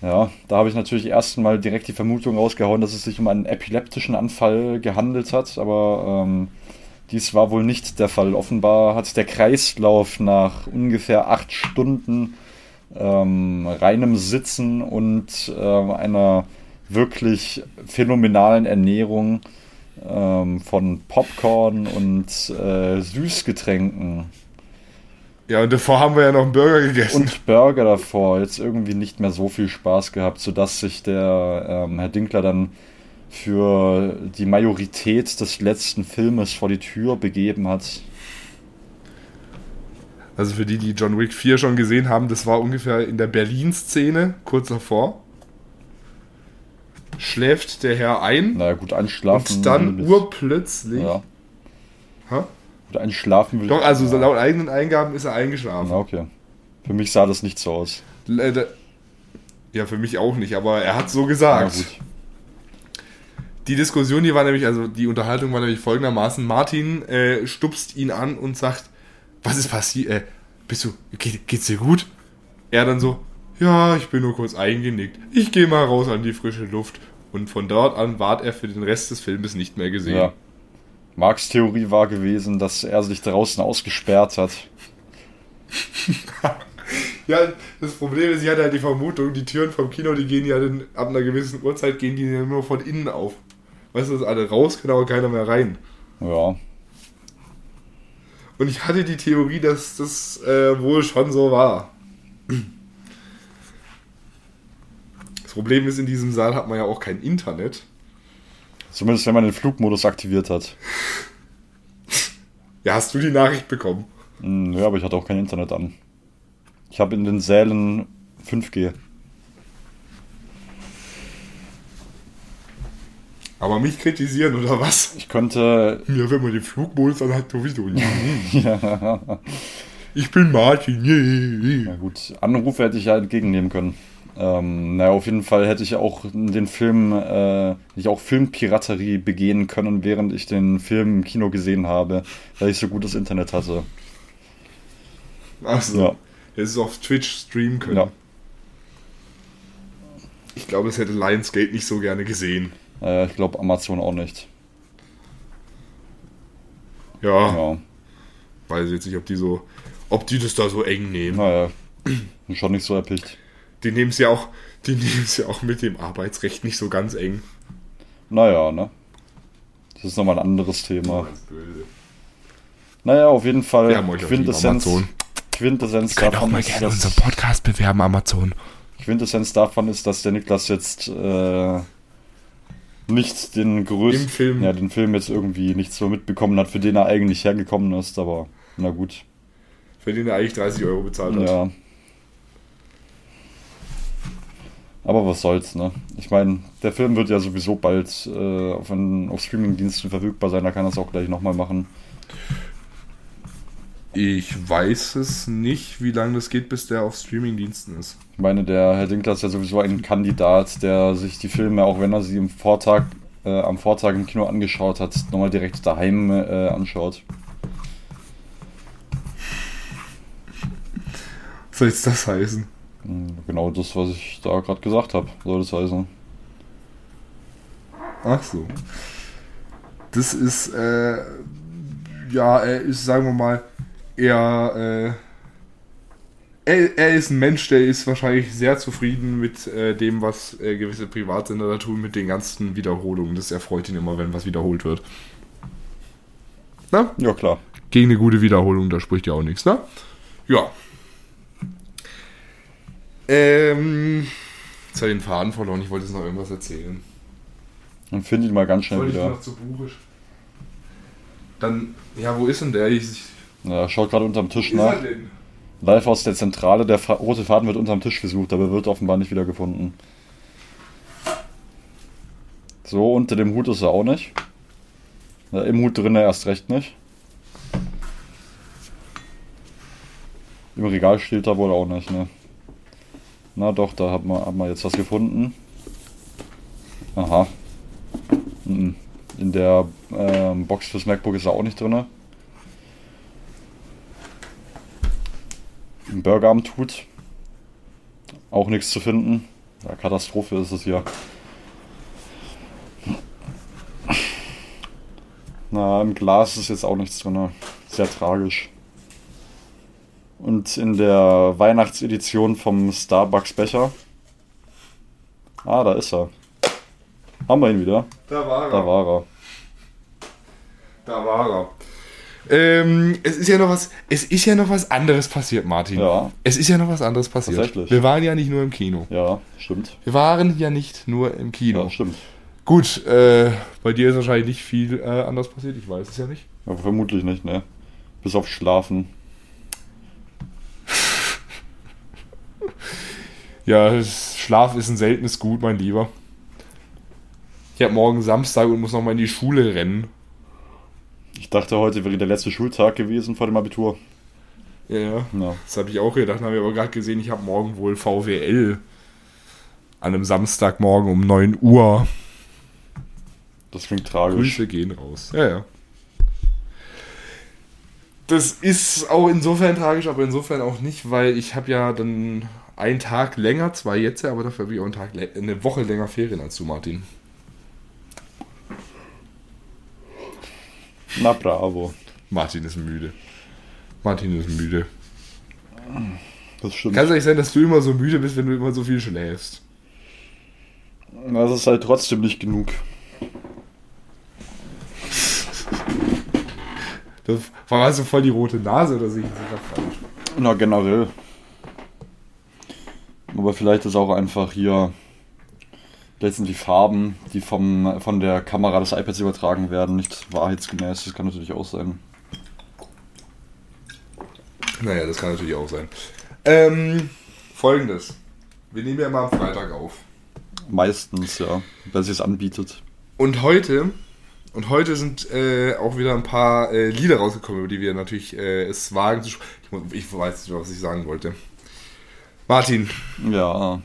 Ja, da habe ich natürlich erst mal direkt die Vermutung rausgehauen, dass es sich um einen epileptischen Anfall gehandelt hat, aber ähm, dies war wohl nicht der Fall. Offenbar hat der Kreislauf nach ungefähr acht Stunden ähm, reinem Sitzen und äh, einer wirklich phänomenalen Ernährung ähm, von Popcorn und äh, Süßgetränken. Ja, und davor haben wir ja noch einen Burger gegessen. Und Burger davor. Jetzt irgendwie nicht mehr so viel Spaß gehabt, sodass sich der ähm, Herr Dinkler dann für die Majorität des letzten Filmes vor die Tür begeben hat. Also für die, die John Wick 4 schon gesehen haben, das war ungefähr in der Berlin-Szene, kurz davor. Schläft der Herr ein. Na gut, einschlafen. Und dann urplötzlich. Ja. Ha? Gut, einschlafen will Doch, also ja. laut eigenen Eingaben ist er eingeschlafen. Na, okay. Für mich sah das nicht so aus. Ja, für mich auch nicht, aber er hat so gesagt. Die Diskussion, die war nämlich, also die Unterhaltung war nämlich folgendermaßen: Martin äh, stupst ihn an und sagt, was ist passiert? Äh, bist du, geht, geht's dir gut? Er dann so, ja, ich bin nur kurz eingenickt. Ich gehe mal raus an die frische Luft. Und von dort an ward er für den Rest des Filmes nicht mehr gesehen. Ja. Marks Theorie war gewesen, dass er sich draußen ausgesperrt hat. ja, das Problem ist, ich hatte halt die Vermutung, die Türen vom Kino, die gehen ja dann, ab einer gewissen Uhrzeit, gehen die ja nur von innen auf. Weißt du, dass alle raus können, aber keiner mehr rein. Ja. Und ich hatte die Theorie, dass das äh, wohl schon so war. Das Problem ist, in diesem Saal hat man ja auch kein Internet. Zumindest wenn man den Flugmodus aktiviert hat. Ja, hast du die Nachricht bekommen? Hm, ja, aber ich hatte auch kein Internet an. Ich habe in den Sälen 5G. Aber mich kritisieren oder was? Ich könnte. Ja, wenn man den Flugmodus dann hat, sowieso nicht. ja. Ich bin Martin. Yeah. Na gut, Anrufe hätte ich ja entgegennehmen können. Ähm, naja, auf jeden Fall hätte ich auch den Film, äh, ich auch Filmpiraterie begehen können, während ich den Film im Kino gesehen habe, weil ich so gutes Internet hatte. Achso. Ja. Hätte es auf Twitch streamen können. Ja. Ich glaube, es hätte Lionsgate nicht so gerne gesehen. Äh, ich glaube Amazon auch nicht. Ja. ja. Weiß jetzt nicht, ob die so, ob die das da so eng nehmen. Naja, schon nicht so erpicht. Die nehmen es ja auch, die nehmen es ja auch mit dem Arbeitsrecht nicht so ganz eng. Naja, ne? Das ist nochmal ein anderes Thema. Naja, auf jeden Fall. Wir haben euch Quintessenz, Quintessenz davon auch mal gerne unseren Podcast bewerben, Amazon. Quintessenz davon ist, dass der Niklas jetzt äh, nicht den größten Film. Ja, den Film jetzt irgendwie nicht so mitbekommen hat, für den er eigentlich hergekommen ist, aber na gut. Für den er eigentlich 30 Euro bezahlt hat. Ja. Aber was soll's, ne? Ich meine, der Film wird ja sowieso bald äh, auf, auf Streamingdiensten verfügbar sein, da kann er es auch gleich nochmal machen. Ich weiß es nicht, wie lange das geht, bis der auf Streamingdiensten ist. Ich meine, der Herr Dinkler ist ja sowieso ein Kandidat, der sich die Filme, auch wenn er sie im Vortag, äh, am Vortag im Kino angeschaut hat, nochmal direkt daheim äh, anschaut. Was soll jetzt das heißen? Hm, genau das, was ich da gerade gesagt habe, soll das heißen. Ach so. Das ist, äh, ja, er ist, sagen wir mal, er, äh, er, er ist ein Mensch, der ist wahrscheinlich sehr zufrieden mit äh, dem, was äh, gewisse Privatsender da tun, mit den ganzen Wiederholungen. Das erfreut ihn immer, wenn was wiederholt wird. Na? Ja, klar. Gegen eine gute Wiederholung, da spricht ja auch nichts, ne? Ja. Ähm, jetzt habe ich den Faden verloren, ich wollte jetzt noch irgendwas erzählen. Dann finde ich mal ganz schnell wieder. Ich noch zu buchisch. Dann, ja, wo ist denn der? Ich, ja, schaut gerade unterm Tisch nach. Live aus der Zentrale, der Fa rote Faden wird unterm Tisch gesucht, aber wird offenbar nicht wieder gefunden. So, unter dem Hut ist er auch nicht. Ja, Im Hut drin erst recht nicht. Im Regal steht da wohl auch nicht, ne? Na doch, da hat man, hat man jetzt was gefunden. Aha. In der ähm, Box fürs MacBook ist er auch nicht drin. Im Burger am Tut. Auch nichts zu finden. Ja, Katastrophe ist es hier. Na, im Glas ist jetzt auch nichts drin. Sehr tragisch. Und in der Weihnachtsedition vom Starbucks Becher. Ah, da ist er. Haben wir ihn wieder. Da war er. Da war er. Da war er. Ähm, es ist ja noch was, es ist ja noch was anderes passiert, Martin. Ja. Es ist ja noch was anderes passiert. Tatsächlich. Wir waren ja nicht nur im Kino. Ja, stimmt. Wir waren ja nicht nur im Kino. Ja, stimmt. Gut, äh, bei dir ist wahrscheinlich nicht viel äh, anders passiert. Ich weiß es ja nicht. Ja, vermutlich nicht, ne? Bis auf Schlafen. Ja, Schlaf ist ein seltenes Gut, mein Lieber. Ich habe morgen Samstag und muss nochmal in die Schule rennen. Ich dachte, heute wäre der letzte Schultag gewesen vor dem Abitur. Ja, ja. Ja. Das habe ich auch gedacht, habe ich aber gerade gesehen, ich habe morgen wohl VWL. An einem Samstagmorgen um 9 Uhr. Das klingt tragisch. Grüße gehen raus. Ja, ja. Das ist auch insofern tragisch, aber insofern auch nicht, weil ich habe ja dann einen Tag länger, zwei jetzt, aber dafür habe ich auch einen Tag, eine Woche länger Ferien als du, Martin. Na bravo. Martin ist müde. Martin ist müde. Das stimmt. Kann es nicht sein, dass du immer so müde bist, wenn du immer so viel schläfst? Das ist halt trotzdem nicht genug. Das war also voll die rote Nase oder sehe ich das falsch? Na, generell. Aber vielleicht ist auch einfach hier letztendlich Farben, die vom, von der Kamera des iPads übertragen werden, nicht wahrheitsgemäß. Das kann natürlich auch sein. Naja, das kann natürlich auch sein. Ähm, folgendes. Wir nehmen ja immer am Freitag auf. Meistens, ja. Weil sie es anbietet. Und heute, und heute sind äh, auch wieder ein paar äh, Lieder rausgekommen, über die wir natürlich äh, es wagen zu sprechen. Ich, ich weiß nicht, was ich sagen wollte. Martin, Ja.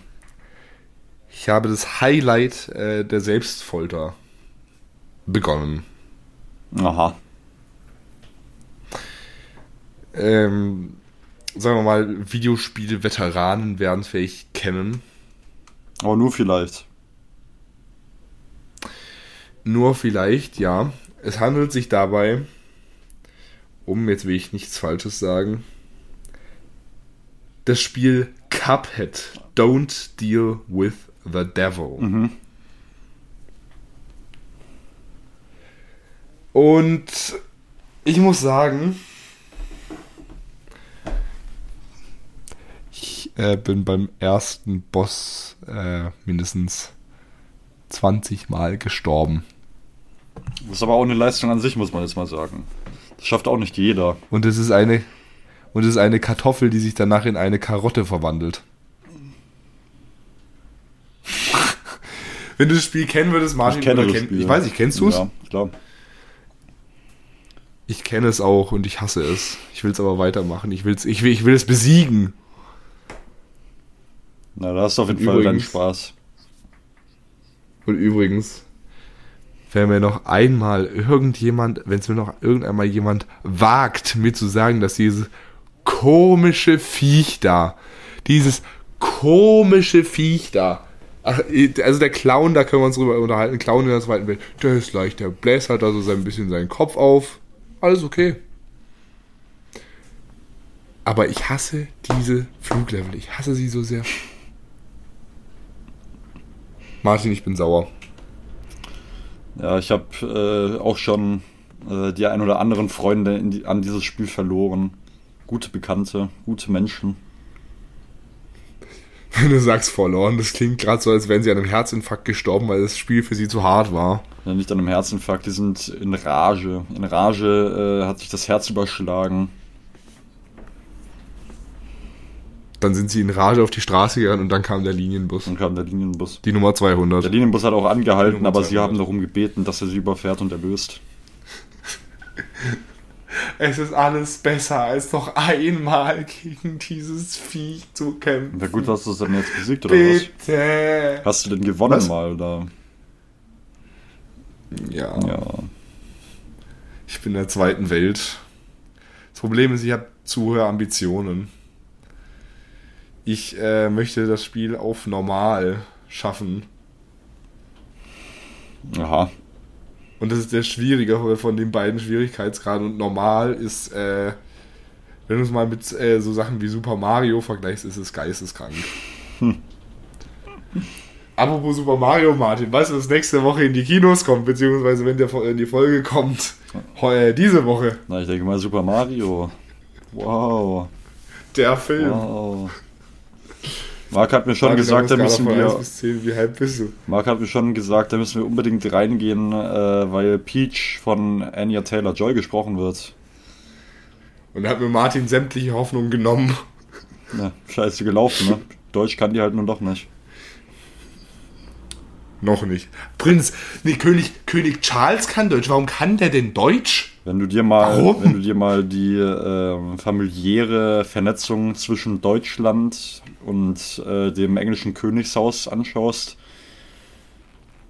Ich habe das Highlight äh, der Selbstfolter begonnen. Aha. Ähm, sagen wir mal, Videospiel-Veteranen werden es vielleicht kennen. Aber nur vielleicht. Nur vielleicht, ja. Es handelt sich dabei um, jetzt will ich nichts Falsches sagen, das Spiel Cuphead. Don't Deal with the Devil. Mhm. Und ich muss sagen, ich äh, bin beim ersten Boss äh, mindestens 20 Mal gestorben. Das ist aber auch eine Leistung an sich, muss man jetzt mal sagen. Das schafft auch nicht jeder. Und es ist eine und es ist eine Kartoffel, die sich danach in eine Karotte verwandelt. Wenn du das Spiel kennen würdest, Martin, ich kenne das kenn- Spiel. ich weiß nicht, kennst du es? Ja, klar. Ich kenne es auch und ich hasse es. Ich will es aber weitermachen. Ich, will's, ich, will, ich will es besiegen. Na, da hast du auf jeden Fall deinen Übrigens- Spaß. Und übrigens, wenn mir noch einmal irgendjemand, wenn es mir noch irgendeinmal jemand wagt, mir zu sagen, dass dieses komische Viech da, dieses komische Viech da, also der Clown, da können wir uns drüber unterhalten, Clown in der zweiten Welt, der ist leicht, der bläst halt also so ein bisschen seinen Kopf auf, alles okay. Aber ich hasse diese Fluglevel, ich hasse sie so sehr. Martin, ich bin sauer. Ja, ich habe äh, auch schon äh, die ein oder anderen Freunde die, an dieses Spiel verloren. Gute Bekannte, gute Menschen. Wenn du sagst verloren, das klingt gerade so, als wären sie an einem Herzinfarkt gestorben, weil das Spiel für sie zu hart war. Ja, nicht an einem Herzinfarkt, die sind in Rage. In Rage äh, hat sich das Herz überschlagen. Dann sind sie in Rage auf die Straße gegangen und dann kam der Linienbus. Dann kam der Linienbus. Die Nummer 200. Der Linienbus hat auch angehalten, aber sie 200. haben darum gebeten, dass er sie überfährt und erlöst. Es ist alles besser, als noch einmal gegen dieses Vieh zu kämpfen. Na gut, hast du es dann jetzt besiegt oder was? Bitte. Hast du denn gewonnen Was? mal oder? Ja, Ja. ich bin in der zweiten Welt. Das Problem ist, ich habe zu hohe Ambitionen. Ich äh, möchte das Spiel auf normal schaffen. Aha. Und das ist der schwierigere von den beiden Schwierigkeitsgraden. Und normal ist, äh, wenn du es mal mit äh, so Sachen wie Super Mario vergleichst, ist es geisteskrank. Apropos Super Mario, Martin, weißt du, was nächste Woche in die Kinos kommt, beziehungsweise wenn der in die Folge kommt, heu- äh, diese Woche, Na, ich denke mal Super Mario. Wow. der Film. Wow. Marc hat mir schon Martin, gesagt, da müssen Skala von 1 wir. bis 10, wie halb bist du? Marc hat mir schon gesagt, da müssen wir unbedingt reingehen, äh, weil Peach von Anya Taylor Joy gesprochen wird. Und da hat mir Martin sämtliche Hoffnungen genommen. Na, scheiße gelaufen, ne? Deutsch kann die halt nun doch nicht. Noch nicht. Prinz, nee, König, König Charles kann Deutsch. Warum kann der denn Deutsch? Wenn du dir mal, Warum? wenn du dir mal die ähm, familiäre Vernetzung zwischen Deutschland und äh, dem englischen Königshaus anschaust,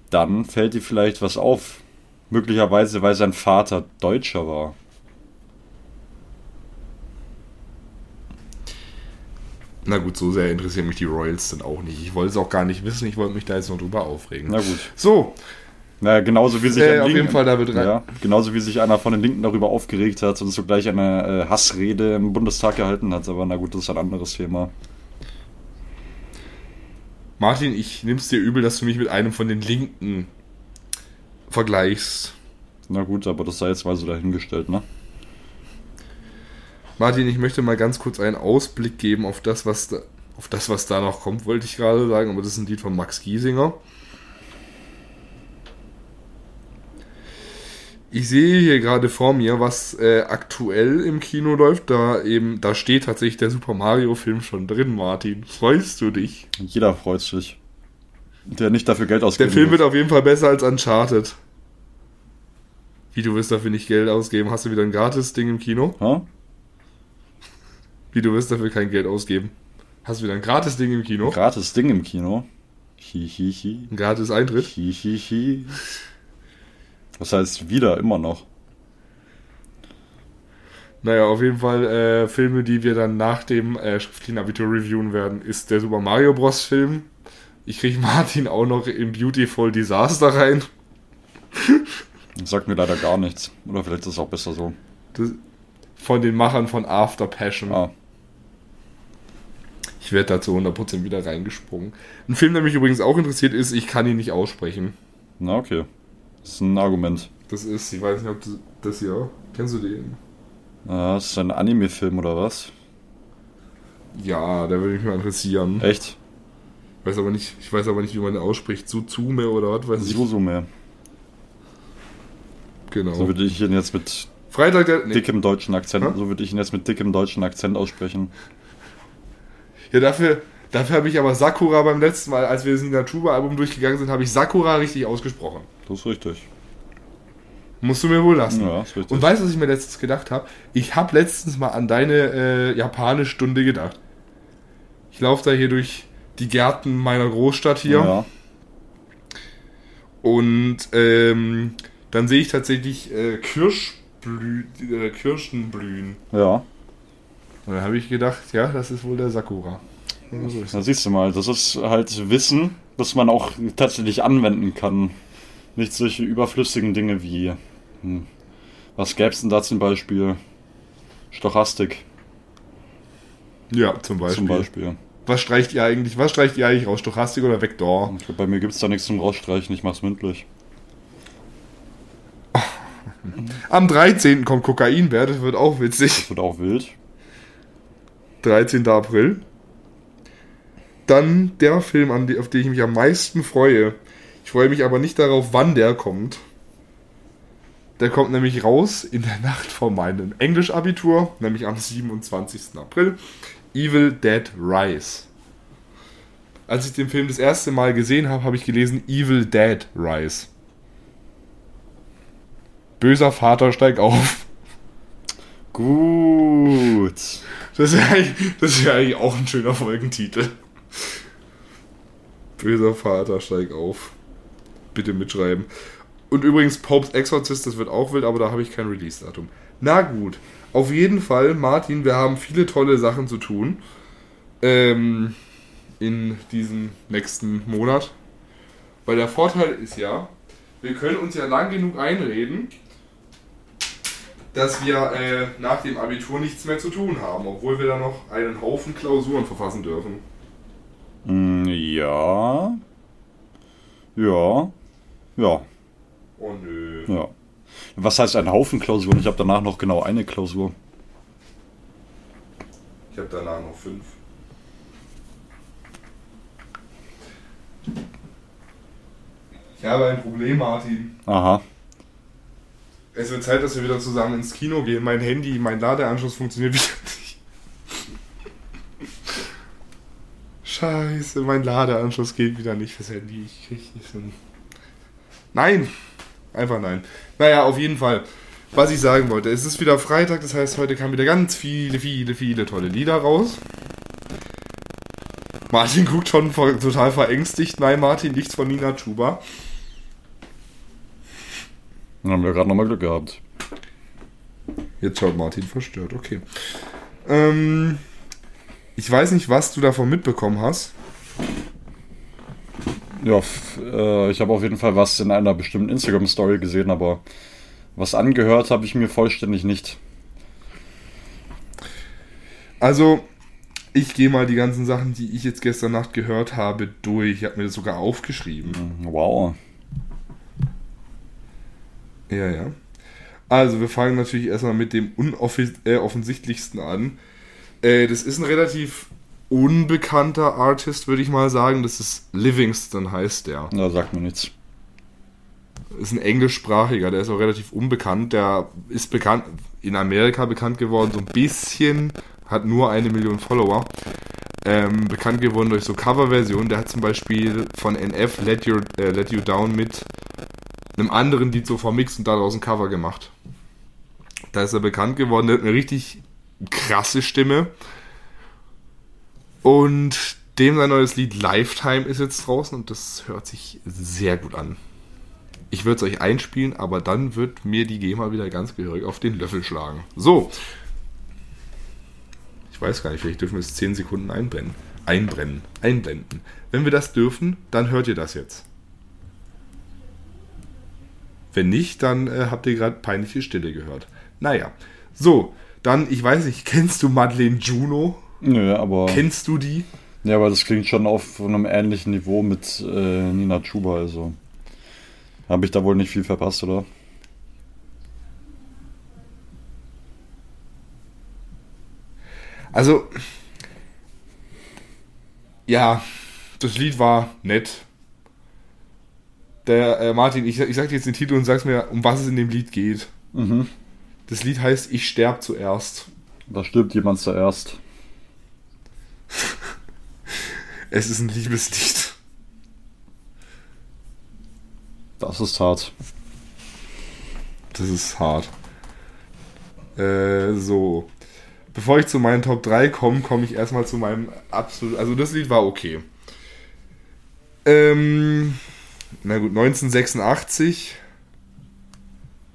dann fällt dir vielleicht was auf. Möglicherweise, weil sein Vater Deutscher war. Na gut, so sehr interessieren mich die Royals dann auch nicht. Ich wollte es auch gar nicht wissen, ich wollte mich da jetzt noch drüber aufregen. Na gut. So, Naja, genauso wie sich Äh, auf Linken- jeden Fall da wird rein- ja, genauso wie sich einer von den Linken darüber aufgeregt hat und sogleich eine äh, Hassrede im Bundestag gehalten hat. Aber na gut, das ist ein anderes Thema. Martin, ich nimm's dir übel, dass du mich mit einem von den Linken vergleichst. Na gut, aber das sei jetzt mal so dahingestellt, ne? Martin, ich möchte mal ganz kurz einen Ausblick geben auf das, was da, auf das, was da noch kommt, wollte ich gerade sagen, aber das ist ein Lied von Max Giesinger. Ich sehe hier gerade vor mir, was äh, aktuell im Kino läuft. Da eben, da steht tatsächlich der Super Mario Film schon drin, Martin. Freust du dich? Jeder freut sich. Der nicht dafür Geld Der ausgeben Film wird auf jeden Fall besser als Uncharted. Wie, du wirst dafür nicht Geld ausgeben? Hast du wieder ein Gratis-Ding im Kino? Ha? Wie, du wirst dafür kein Geld ausgeben? Hast du wieder ein Gratis-Ding im Kino? Gratis Ding im Kino. Hi, hi, hi. Ein Gratis-Eintritt? Hi, hi, hi. Das heißt wieder, immer noch. Naja, auf jeden Fall äh, Filme, die wir dann nach dem äh, schriftlichen Abitur reviewen werden, ist der Super Mario Bros. Film. Ich kriege Martin auch noch in Beautiful Disaster rein. Das sagt mir leider gar nichts. Oder vielleicht ist es auch besser so. Das, von den Machern von After Passion. Ah, Ich werde da zu 100% wieder reingesprungen. Ein Film, der mich übrigens auch interessiert ist, ich kann ihn nicht aussprechen. na okay. Das ist ein Argument. Das ist, ich weiß nicht, ob du das hier, kennst du den? Ah, das ist ein Anime-Film oder was? Ja, der würde mich mal interessieren. Echt? Weiß aber nicht, ich weiß aber nicht, wie man den ausspricht. Suzume oder was weiß ich. Susume. Genau. So würde ich ihn jetzt mit Freitag der. Nee. dickem deutschen Akzent, Hä? so würde ich ihn jetzt mit dickem deutschen Akzent aussprechen. Ja, dafür, dafür habe ich aber Sakura beim letzten Mal, als wir das Natuba-Album durchgegangen sind, habe ich Sakura richtig ausgesprochen. Das ist richtig. Musst du mir wohl lassen. Ja, ist richtig. Und weißt du, was ich mir letztens gedacht habe? Ich habe letztens mal an deine äh, Japanisch-Stunde gedacht. Ich laufe da hier durch die Gärten meiner Großstadt hier Ja. und ähm, dann sehe ich tatsächlich äh, Kirschblü äh, Kirschen blühen. Ja. Und dann habe ich gedacht, ja, das ist wohl der Sakura. So Da siehst du mal, das ist halt Wissen, das man auch tatsächlich anwenden kann. Nicht solche überflüssigen Dinge wie. Hm, was gäb's denn da zum Beispiel? Stochastik Ja, zum Beispiel. zum Beispiel. Was streicht ihr eigentlich? Was streicht ihr eigentlich raus? Stochastik oder Vektor? Ich glaub, bei mir gibt's da nichts zum Rausstreichen, ich mach's mündlich. Am 13. kommt Kokainbär, das wird auch witzig. Das wird auch wild. 13. April. Dann der Film, auf den ich mich am meisten freue. Ich freue mich aber nicht darauf, wann der kommt. Der kommt nämlich raus in der Nacht vor meinem Englisch-Abitur, nämlich am 27. April. Evil Dead Rise. Als ich den Film das erste Mal gesehen habe, habe ich gelesen Evil Dead Rise. Böser Vater steigt auf. Gut. Das ist, ja eigentlich, das ja eigentlich auch ein schöner Folgentitel. Böser Vater steigt auf. Bitte mitschreiben. Und übrigens, Popes Exorcist, das wird auch wild, aber da habe ich kein Release-Datum. Na gut. Auf jeden Fall, Martin, wir haben viele tolle Sachen zu tun. Ähm, in diesem nächsten Monat. Weil der Vorteil ist ja, wir können uns ja lang genug einreden, dass wir äh, nach dem Abitur nichts mehr zu tun haben, obwohl wir da noch einen Haufen Klausuren verfassen dürfen. Mm, ja. Ja. Ja. Oh nö. Ja. Was heißt ein Haufen Klausuren? Ich habe danach noch genau eine Klausur. Ich habe danach noch fünf. Ich habe ein Problem, Martin. Aha. Es wird Zeit, dass wir wieder zusammen ins Kino gehen. Mein Handy, mein Ladeanschluss funktioniert wieder nicht. Scheiße, mein Ladeanschluss geht wieder nicht fürs Handy. Ich krieg nicht hin. Nein! Einfach nein. Naja, auf jeden Fall. Was ich sagen wollte, es ist wieder Freitag, das heißt, heute kamen wieder ganz viele, viele, viele tolle Lieder raus. Martin guckt schon total verängstigt. Nein, Martin, nichts von Nina Chuba. Dann haben wir gerade nochmal Glück gehabt. Jetzt schaut Martin verstört, okay. Ähm, ich weiß nicht, was du davon mitbekommen hast. Ja, äh, ich habe auf jeden Fall was in einer bestimmten Instagram-Story gesehen, aber was angehört habe ich mir vollständig nicht. Also, ich gehe mal die ganzen Sachen, die ich jetzt gestern Nacht gehört habe, durch. Ich habe mir das sogar aufgeschrieben. Wow. Ja, ja. Also, wir fangen natürlich erstmal mit dem unoffensichtlichsten an. Äh, das ist ein relativ unbekannter Artist, würde ich mal sagen. Das ist Livingston, heißt der. Ja, sagt mir nichts. ist ein englischsprachiger, der ist auch relativ unbekannt. Der ist bekannt, in Amerika bekannt geworden, so ein bisschen, hat nur eine Million Follower. Ähm, bekannt geworden durch so Coverversionen. Der hat zum Beispiel von NF Let, Your, äh, Let You Down mit einem anderen Lied so vermixt und daraus ein Cover gemacht. Da ist er bekannt geworden. Der hat eine richtig krasse Stimme. Und dem sein neues Lied Lifetime ist jetzt draußen und das hört sich sehr gut an. Ich würde es euch einspielen, aber dann wird mir die GEMA wieder ganz gehörig auf den Löffel schlagen. So. Ich weiß gar nicht, vielleicht dürfen wir es 10 Sekunden einbrennen. Einbrennen. Einblenden. Wenn wir das dürfen, dann hört ihr das jetzt. Wenn nicht, dann äh, habt ihr gerade peinliche Stille gehört. Naja. So, dann, ich weiß nicht, kennst du Madeleine Juno? Nö, aber. Kennst du die? Ja, aber das klingt schon auf einem ähnlichen Niveau mit äh, Nina Chuba, also. Habe ich da wohl nicht viel verpasst, oder? Also, ja, das Lied war nett. Der äh, Martin, ich, ich sag dir jetzt den Titel und sag's mir, um was es in dem Lied geht. Mhm. Das Lied heißt Ich sterb zuerst. Da stirbt jemand zuerst. Es ist ein Liebeslied. Das ist hart. Das ist hart. Äh, so. Bevor ich zu meinen Top 3 komme, komme ich erstmal zu meinem absolut. Also das Lied war okay. Ähm, na gut, 1986.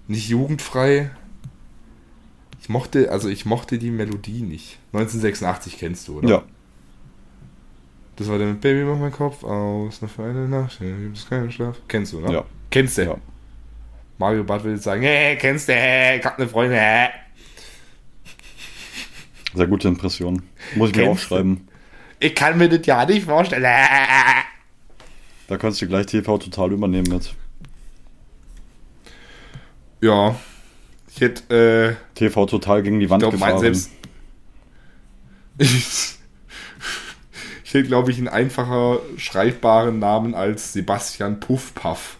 Nicht jugendfrei. Ich mochte, also ich mochte die Melodie nicht. 1986 kennst du, oder? Ja. Das war der mit Baby, mach meinen Kopf aus, noch für eine Nacht, gibt es keinen Schlaf. Kennst du, ne? Ja. Kennst du? Ja. Mario Barth will jetzt sagen, hey, kennst du, ich hab eine Freundin, hä? Sehr gute Impression. Muss ich mir Kennst aufschreiben. Ich kann mir das ja nicht vorstellen. Da kannst du gleich TV total übernehmen mit. Ja, ich hätte, äh, TV total gegen die Wand mein gefahren. selbst. Ich, ich hätte, glaube ich, einen einfacher schreibbaren Namen als Sebastian Puffpaff.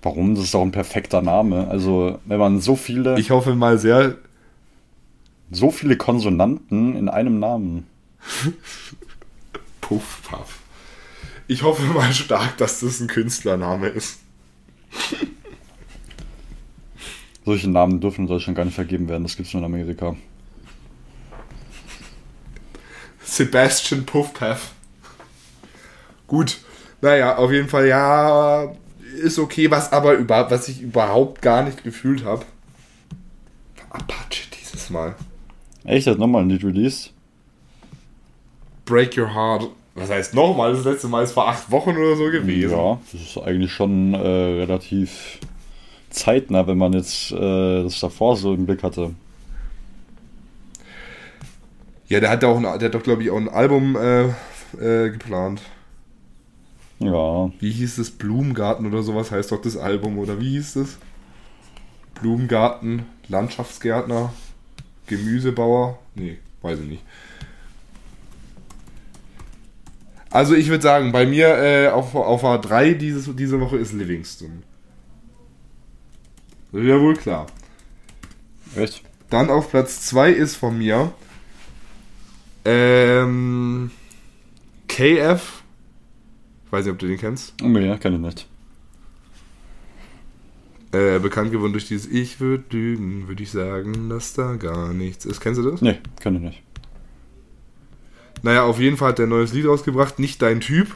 Warum? Das ist doch ein perfekter Name. Also, wenn man so viele. Ich hoffe mal sehr, So viele Konsonanten in einem Namen. Puff, Puff. Ich hoffe mal stark, dass das ein Künstlername ist. Solche Namen dürfen in Deutschland gar nicht vergeben werden, das gibt es nur in Amerika. Sebastian Puffpaff. Gut. Naja, auf jeden Fall, ja, ist okay, was aber über, was ich überhaupt gar nicht gefühlt habe. Apache dieses Mal. Echt, hat nochmal ein Lied released? Break Your Heart. Was heißt nochmal? Das letzte Mal ist vor acht Wochen oder so gewesen. Ja, das ist eigentlich schon äh, relativ zeitnah, wenn man jetzt äh, das davor so im Blick hatte. Ja, der hat, auch ein, der hat doch, glaube ich, auch ein Album äh, äh, geplant. Ja. Wie hieß es? Blumengarten oder sowas heißt doch das Album, oder wie hieß es? Blumengarten, Landschaftsgärtner, Gemüsebauer? Nee, weiß ich nicht. Also ich würde sagen, bei mir äh, auf, auf A3 dieses, diese Woche ist Livingston. Das ist ja wohl klar. Echt? Dann auf Platz 2 ist von mir ähm, KF. Ich weiß nicht, ob du den kennst. Nee, kann ich nicht. Äh, bekannt geworden durch dieses Ich würde lügen, würde ich sagen, dass da gar nichts ist. Kennst du das? Nee, kann ich nicht. Naja, auf jeden Fall hat der ein neues Lied rausgebracht, nicht dein Typ.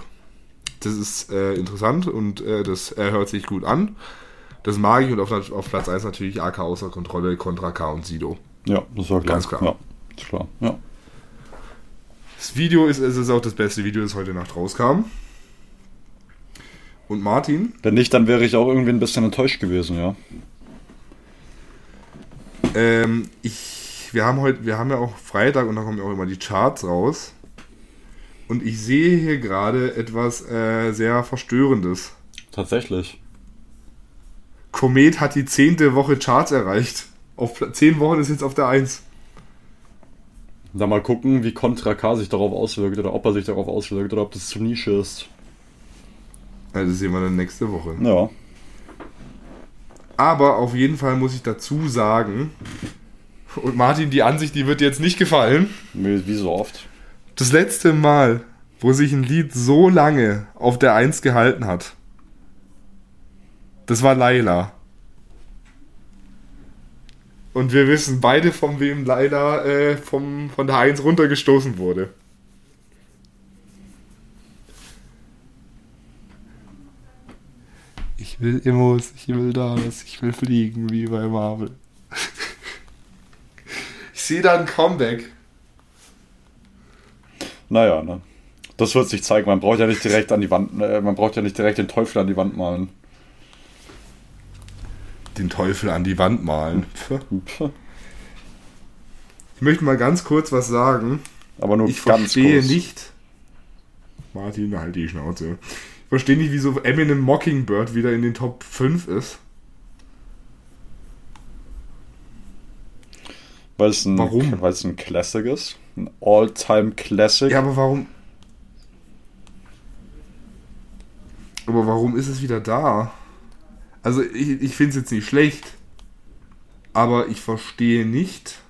Das ist äh, interessant und äh, das äh, hört sich gut an. Das mag ich und auf, auf Platz 1 natürlich AK außer Kontrolle, Contra K und Sido. Ja, das war klar. Ganz klar. Ja, ist klar. Ja. Das Video ist, es ist auch das beste Video, das heute Nacht rauskam. Und Martin? Wenn nicht, dann wäre ich auch irgendwie ein bisschen enttäuscht gewesen, ja. Ähm, ich, wir haben heute, wir haben ja auch Freitag und da kommen ja auch immer die Charts raus. Und ich sehe hier gerade etwas äh, sehr Verstörendes. Tatsächlich. Komet hat die zehnte Woche Charts erreicht. Auf zehn Wochen ist jetzt auf der 1. Da mal gucken, wie Contra K sich darauf auswirkt oder ob er sich darauf auswirkt oder ob das zu Nische ist. Also das sehen wir dann nächste Woche. Ja. Aber auf jeden Fall muss ich dazu sagen, und Martin, die Ansicht, die wird dir jetzt nicht gefallen. Wie wie so oft. Das letzte Mal, wo sich ein Lied so lange auf der 1 gehalten hat, das war Laila. Und wir wissen beide, von wem Laila äh, vom, von der 1 runtergestoßen wurde. Ich will Immos, ich will das, ich will fliegen wie bei Marvel. ich sehe da ein Comeback. Naja, ne. Das wird sich zeigen. Man braucht ja nicht direkt an die Wand, äh, man braucht ja nicht direkt den Teufel an die Wand malen. Den Teufel an die Wand malen. Ich möchte mal ganz kurz was sagen. Aber nur Ich ganz verstehe kurz. nicht. Martin, halt die Schnauze. Ich verstehe nicht, wieso Eminem Mockingbird wieder in den Top 5 ist. Weil es ein, Warum? Weil es ein Classic ist. Ein All-Time Classic. Ja, aber warum. Aber warum ist es wieder da? Also, ich, ich finde es jetzt nicht schlecht. Aber ich verstehe nicht,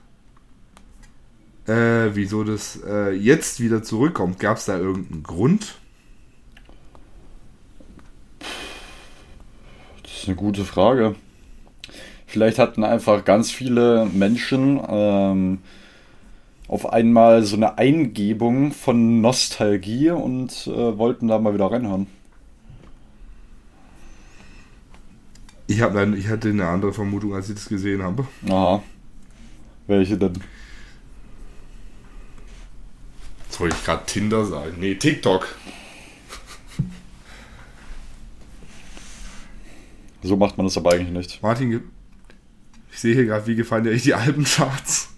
äh, wieso das äh, jetzt wieder zurückkommt. Gab es da irgendeinen Grund? Das ist eine gute Frage. Vielleicht hatten einfach ganz viele Menschen ähm, auf einmal so eine Eingebung von Nostalgie und äh, wollten da mal wieder reinhören. Ich, hab, leider- ich hatte eine andere Vermutung, als ich das gesehen habe. Aha. Welche denn? Jetzt wollte ich gerade Tinder sagen. Nee, TikTok. So macht man das aber eigentlich nicht. Martin, ich sehe hier gerade, wie gefallen dir die Albencharts?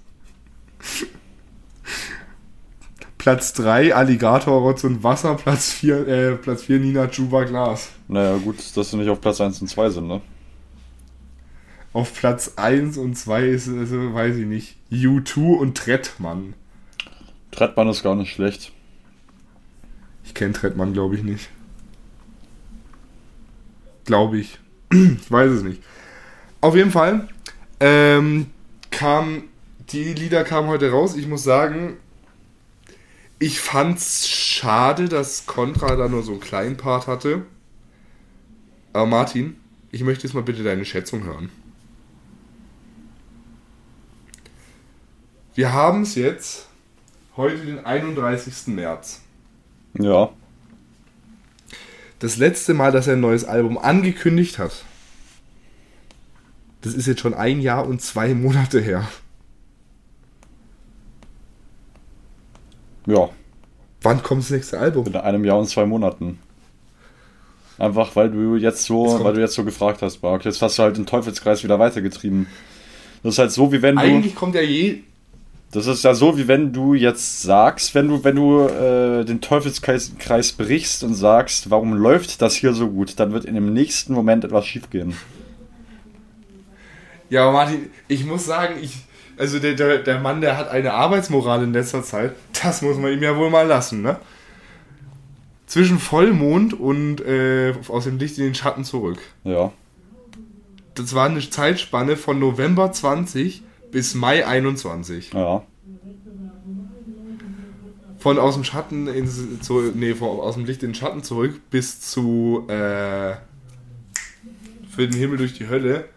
Platz 3 Alligator, Rotz und Wasser, Platz 4 äh, Platz 4 Nina Chuba Glas. Naja, gut, dass sie nicht auf Platz 1 und 2 sind, ne? Auf Platz 1 und 2 ist, es, äh, weiß ich nicht, U2 und Trettmann. Trettmann ist gar nicht schlecht. Ich kenne Trettmann, glaube ich, nicht. Glaube ich. ich weiß es nicht. Auf jeden Fall ähm, kam die Lieder kamen heute raus. Ich muss sagen, ich fand's schade, dass Contra da nur so einen kleinen Part hatte. Aber Martin, ich möchte jetzt mal bitte deine Schätzung hören. Wir haben es jetzt heute den 31. März. Ja. Das letzte Mal, dass er ein neues Album angekündigt hat, das ist jetzt schon ein Jahr und zwei Monate her. Ja. Wann kommt das nächste Album? In einem Jahr und zwei Monaten. Einfach weil du jetzt so, weil du jetzt so gefragt hast, Marc. Jetzt hast du halt den Teufelskreis wieder weitergetrieben. Das ist halt so, wie wenn du. Eigentlich kommt ja je. Das ist ja so, wie wenn du jetzt sagst, wenn du, wenn du äh, den Teufelskreis Kreis brichst und sagst, warum läuft das hier so gut, dann wird in dem nächsten Moment etwas schiefgehen. Ja, aber Martin, ich muss sagen, ich. Also der, der, der Mann, der hat eine Arbeitsmoral in letzter Zeit. Das muss man ihm ja wohl mal lassen, ne? Zwischen Vollmond und äh, aus dem Licht in den Schatten zurück. Ja. Das war eine Zeitspanne von November 20 bis Mai 21. Ja. Von aus dem Schatten ins, zu, nee, von, aus dem Licht in den Schatten zurück bis zu äh, für den Himmel durch die Hölle.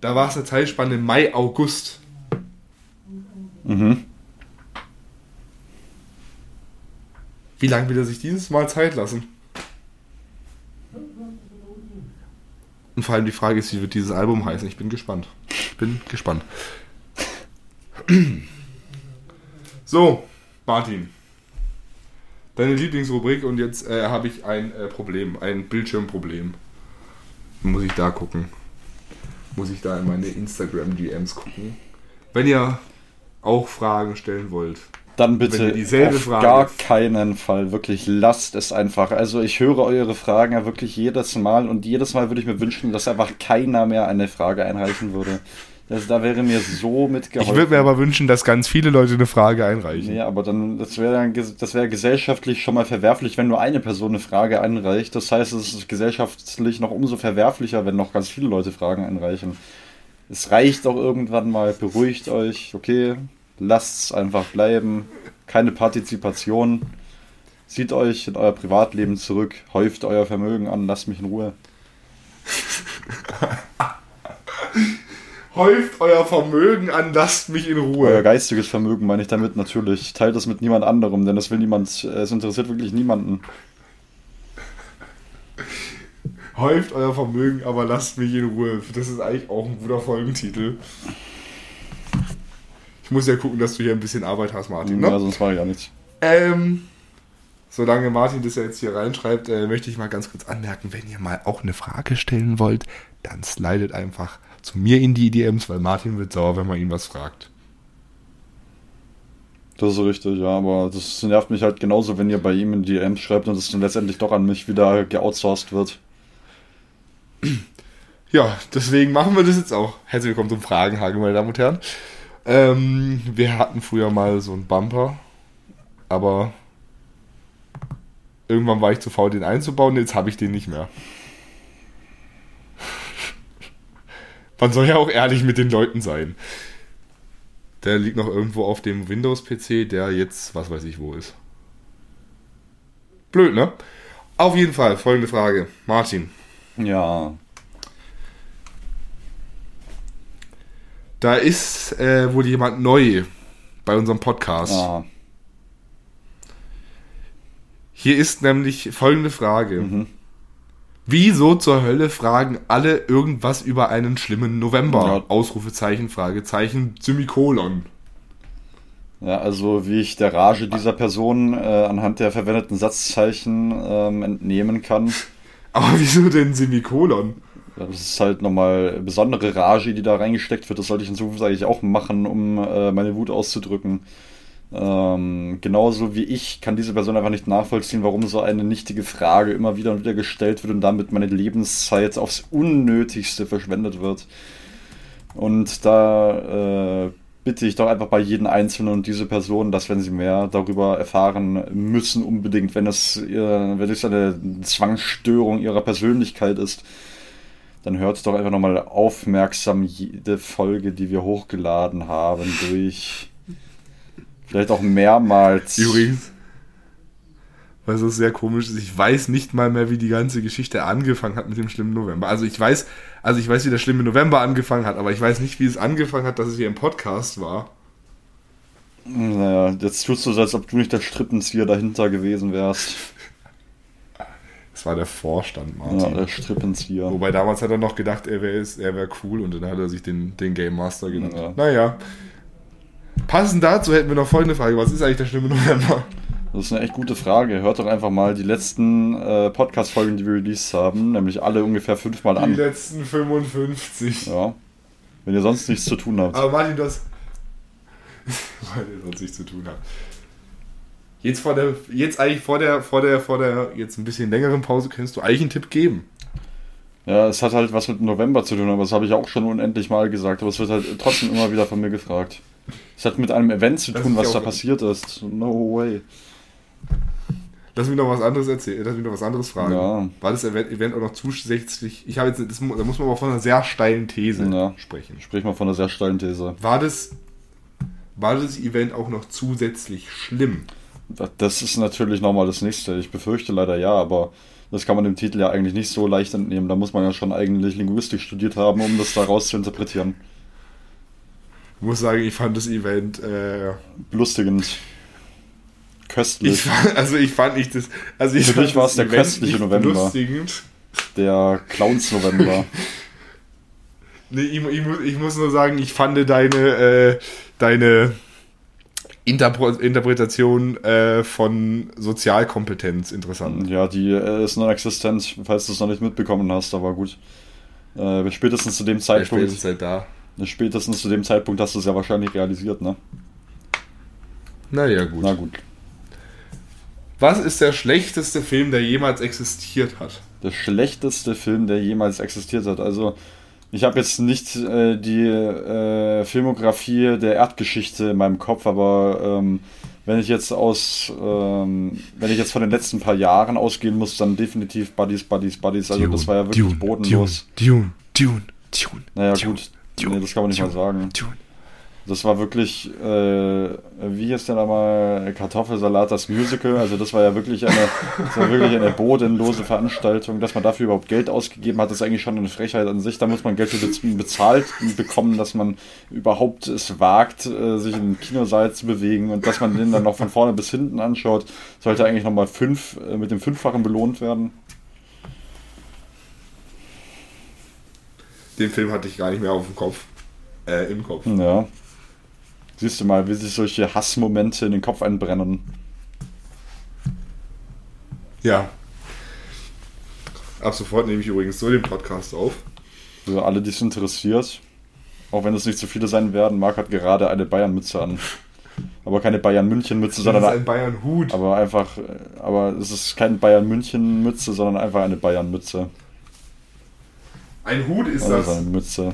Da war es eine Zeitspanne Mai, August. Mhm. Wie lange will er sich dieses Mal Zeit lassen? Und vor allem die Frage ist, wie wird dieses Album heißen? Ich bin gespannt. Ich bin gespannt. So, Martin. Deine Lieblingsrubrik und jetzt äh, habe ich ein äh, Problem, ein Bildschirmproblem. Muss ich da gucken. Muss ich da in meine Instagram-DMs gucken. Wenn ihr auch Fragen stellen wollt, Dann bitte auf Frage- gar keinen Fall. Wirklich, lasst es einfach. Also ich höre eure Fragen ja wirklich jedes Mal und jedes Mal würde ich mir wünschen, dass einfach keiner mehr eine Frage einreichen würde. Das, da wäre mir so mitgeholfen. Ich würde mir aber wünschen, dass ganz viele Leute eine Frage einreichen. Ja, aber dann, das wäre das wäre gesellschaftlich schon mal verwerflich, wenn nur eine Person eine Frage einreicht. Das heißt, es ist gesellschaftlich noch umso verwerflicher, wenn noch ganz viele Leute Fragen einreichen. Es reicht auch irgendwann mal, beruhigt euch, okay, lasst es einfach bleiben, keine Partizipation. Zieht euch in euer Privatleben zurück, häuft euer Vermögen an, lasst mich in Ruhe. Häuft euer Vermögen an, lasst mich in Euer Ruhe. geistiges Vermögen meine ich damit natürlich. Teilt das mit niemand anderem, denn das will niemand, äh, es interessiert wirklich niemanden. Häuft euer Vermögen, aber lasst mich in Ruhe. Das ist eigentlich auch ein guter Folgentitel. Ich muss ja gucken, dass du hier ein bisschen Arbeit hast, Martin. Ne? Ja, sonst mache ich ja nichts. Ähm, solange Martin das ja jetzt hier reinschreibt, äh, möchte ich mal ganz kurz anmerken, wenn ihr mal auch eine Frage stellen wollt, dann slidet einfach zu mir in die DMs, weil Martin wird sauer, wenn man ihn was fragt. Das ist richtig, ja, aber das nervt mich halt genauso, wenn ihr bei ihm in die DMs schreibt und es dann letztendlich doch an mich wieder geoutsourced wird. Ja, deswegen machen wir das jetzt auch. Herzlich willkommen zum Fragenhagel, meine Damen und Herren. Ähm, wir hatten früher mal so einen Bumper, aber irgendwann war ich zu faul, den einzubauen, jetzt habe ich den nicht mehr. Man soll ja auch ehrlich mit den Leuten sein. Der liegt noch irgendwo auf dem Windows-PC, der jetzt, was weiß ich, wo ist. Blöd, ne? Auf jeden Fall, folgende Frage. Martin, Ja, Da ist äh, wohl jemand neu bei unserem Podcast. ah, Hier ist nämlich folgende Frage. Mhm. Wieso zur Hölle fragen alle irgendwas über einen schlimmen November? Ja. Ausrufezeichen, Fragezeichen, Semikolon. ja, also wie ich der Rage dieser Person äh, anhand der verwendeten Satzzeichen ähm, entnehmen kann. Aber wieso denn Semikolon? Ja, Das ist halt nochmal besondere Rage, die da reingesteckt wird. Das sollte ich in Zukunft eigentlich auch machen, um äh, meine Wut auszudrücken. Ähm, genauso wie ich kann diese Person einfach nicht nachvollziehen, warum so eine nichtige Frage immer wieder und wieder gestellt wird und damit meine Lebenszeit aufs Unnötigste verschwendet wird. Und da äh, bitte ich doch einfach bei jedem Einzelnen und diese Person, dass wenn sie mehr darüber erfahren müssen, unbedingt, wenn es, ihr, wenn es eine Zwangsstörung ihrer Persönlichkeit ist, dann hört doch einfach nochmal aufmerksam jede Folge, die wir hochgeladen haben, durch. Vielleicht auch mehrmals. Übrigens, weil so sehr komisch ist, ich weiß nicht mal mehr, wie die ganze Geschichte angefangen hat mit dem schlimmen November. Also ich weiß, also ich weiß, wie der schlimme November angefangen hat, aber ich weiß nicht, wie es angefangen hat, dass es hier im Podcast war. Naja, jetzt tust du so, als ob du nicht der Strippenzieher dahinter gewesen wärst. Das war der Vorstand, Martin. Ja, der Strippenzieher. Wobei damals hat er noch gedacht, er wäre er wär cool und dann hat er sich den, den Game Master genannt. Ja. Naja. Passend dazu hätten wir noch folgende Frage. Was ist eigentlich der schlimme November? Das ist eine echt gute Frage. Hört doch einfach mal die letzten äh, Podcast-Folgen, die wir released haben, nämlich alle ungefähr fünfmal Die an. letzten 55. Ja. Wenn ihr sonst nichts zu tun habt. Aber Martin, das. Weil ihr sonst nichts zu tun habt. Jetzt vor der, jetzt eigentlich vor der, vor der, vor der jetzt ein bisschen längeren Pause kannst du eigentlich einen Tipp geben. Ja, es hat halt was mit November zu tun, aber das habe ich auch schon unendlich mal gesagt. Aber es wird halt trotzdem immer wieder von mir gefragt. Es hat mit einem Event zu tun, was da passiert ist. No way. Lass mich noch was anderes erzählen, lass mich noch was anderes fragen. Ja. War das Event, auch noch zusätzlich? Ich habe jetzt, das, da muss man aber von einer sehr steilen These Ja. sprechen. Sprich mal von einer sehr steilen These. War das, war das Event auch noch zusätzlich schlimm? Das ist natürlich nochmal das nächste. Ich befürchte leider ja, aber das kann man dem Titel ja eigentlich nicht so leicht entnehmen. Da muss man ja schon eigentlich Linguistik studiert haben, um das daraus zu interpretieren. Ich muss sagen, ich fand das Event, äh, Belustigend. Köstlich. ich fand, also ich fand nicht das, also ich Für dich war es der Event köstliche November. belustigend. Der Clowns-November. Nee, ich, ich, muss, ich muss nur sagen, ich fand deine, äh, deine Interpre Interpretation äh, von Sozialkompetenz interessant. ja, die äh, ist non-existent, falls du es noch nicht mitbekommen hast, aber gut. Äh, spätestens zu dem Zeitpunkt, spätestens seit da. Spätestens zu dem Zeitpunkt hast du es ja wahrscheinlich realisiert, ne? Naja, gut. Na gut. Was ist der schlechteste Film, der jemals existiert hat? Der schlechteste Film, der jemals existiert hat. Also, ich habe jetzt nicht äh, die äh, Filmografie der Erdgeschichte in meinem Kopf, aber ähm, wenn ich jetzt aus, ähm, wenn ich jetzt von den letzten paar Jahren ausgehen muss, dann definitiv Buddies, Buddies, Buddies. Also das war ja wirklich bodenlos. Dune, Dune, Dune. Naja Dune, gut, Dune, nee, das kann man nicht mal sagen. Das war wirklich, äh, wie ist denn einmal Kartoffelsalat, das Musical? Also das war ja wirklich eine, das war wirklich eine bodenlose Veranstaltung. Dass man dafür überhaupt Geld ausgegeben hat, ist eigentlich schon eine Frechheit an sich. Da muss man Geld für bez- bezahlt bekommen, dass man überhaupt es wagt, äh, sich in den Kinosaal zu bewegen und dass man den dann noch von vorne bis hinten anschaut, sollte eigentlich nochmal fünf, äh, mit dem Fünffachen belohnt werden. Den Film hatte ich gar nicht mehr auf dem Kopf. Äh, im Kopf. Ja. Siehst du mal, wie sich solche Hassmomente in den Kopf einbrennen. Ja. Ab sofort nehme ich übrigens so den Podcast auf. Für alle, die es interessiert, auch wenn es nicht so viele sein werden, Marc hat gerade eine Bayern-Mütze an. Aber keine Bayern-München-Mütze, Das sondern ist ein Bayern-Hut. aber einfach, äh, aber es ist keine Bayern-München-Mütze, sondern einfach eine Bayern-Mütze. Ein Hut ist Also das. eine Mütze,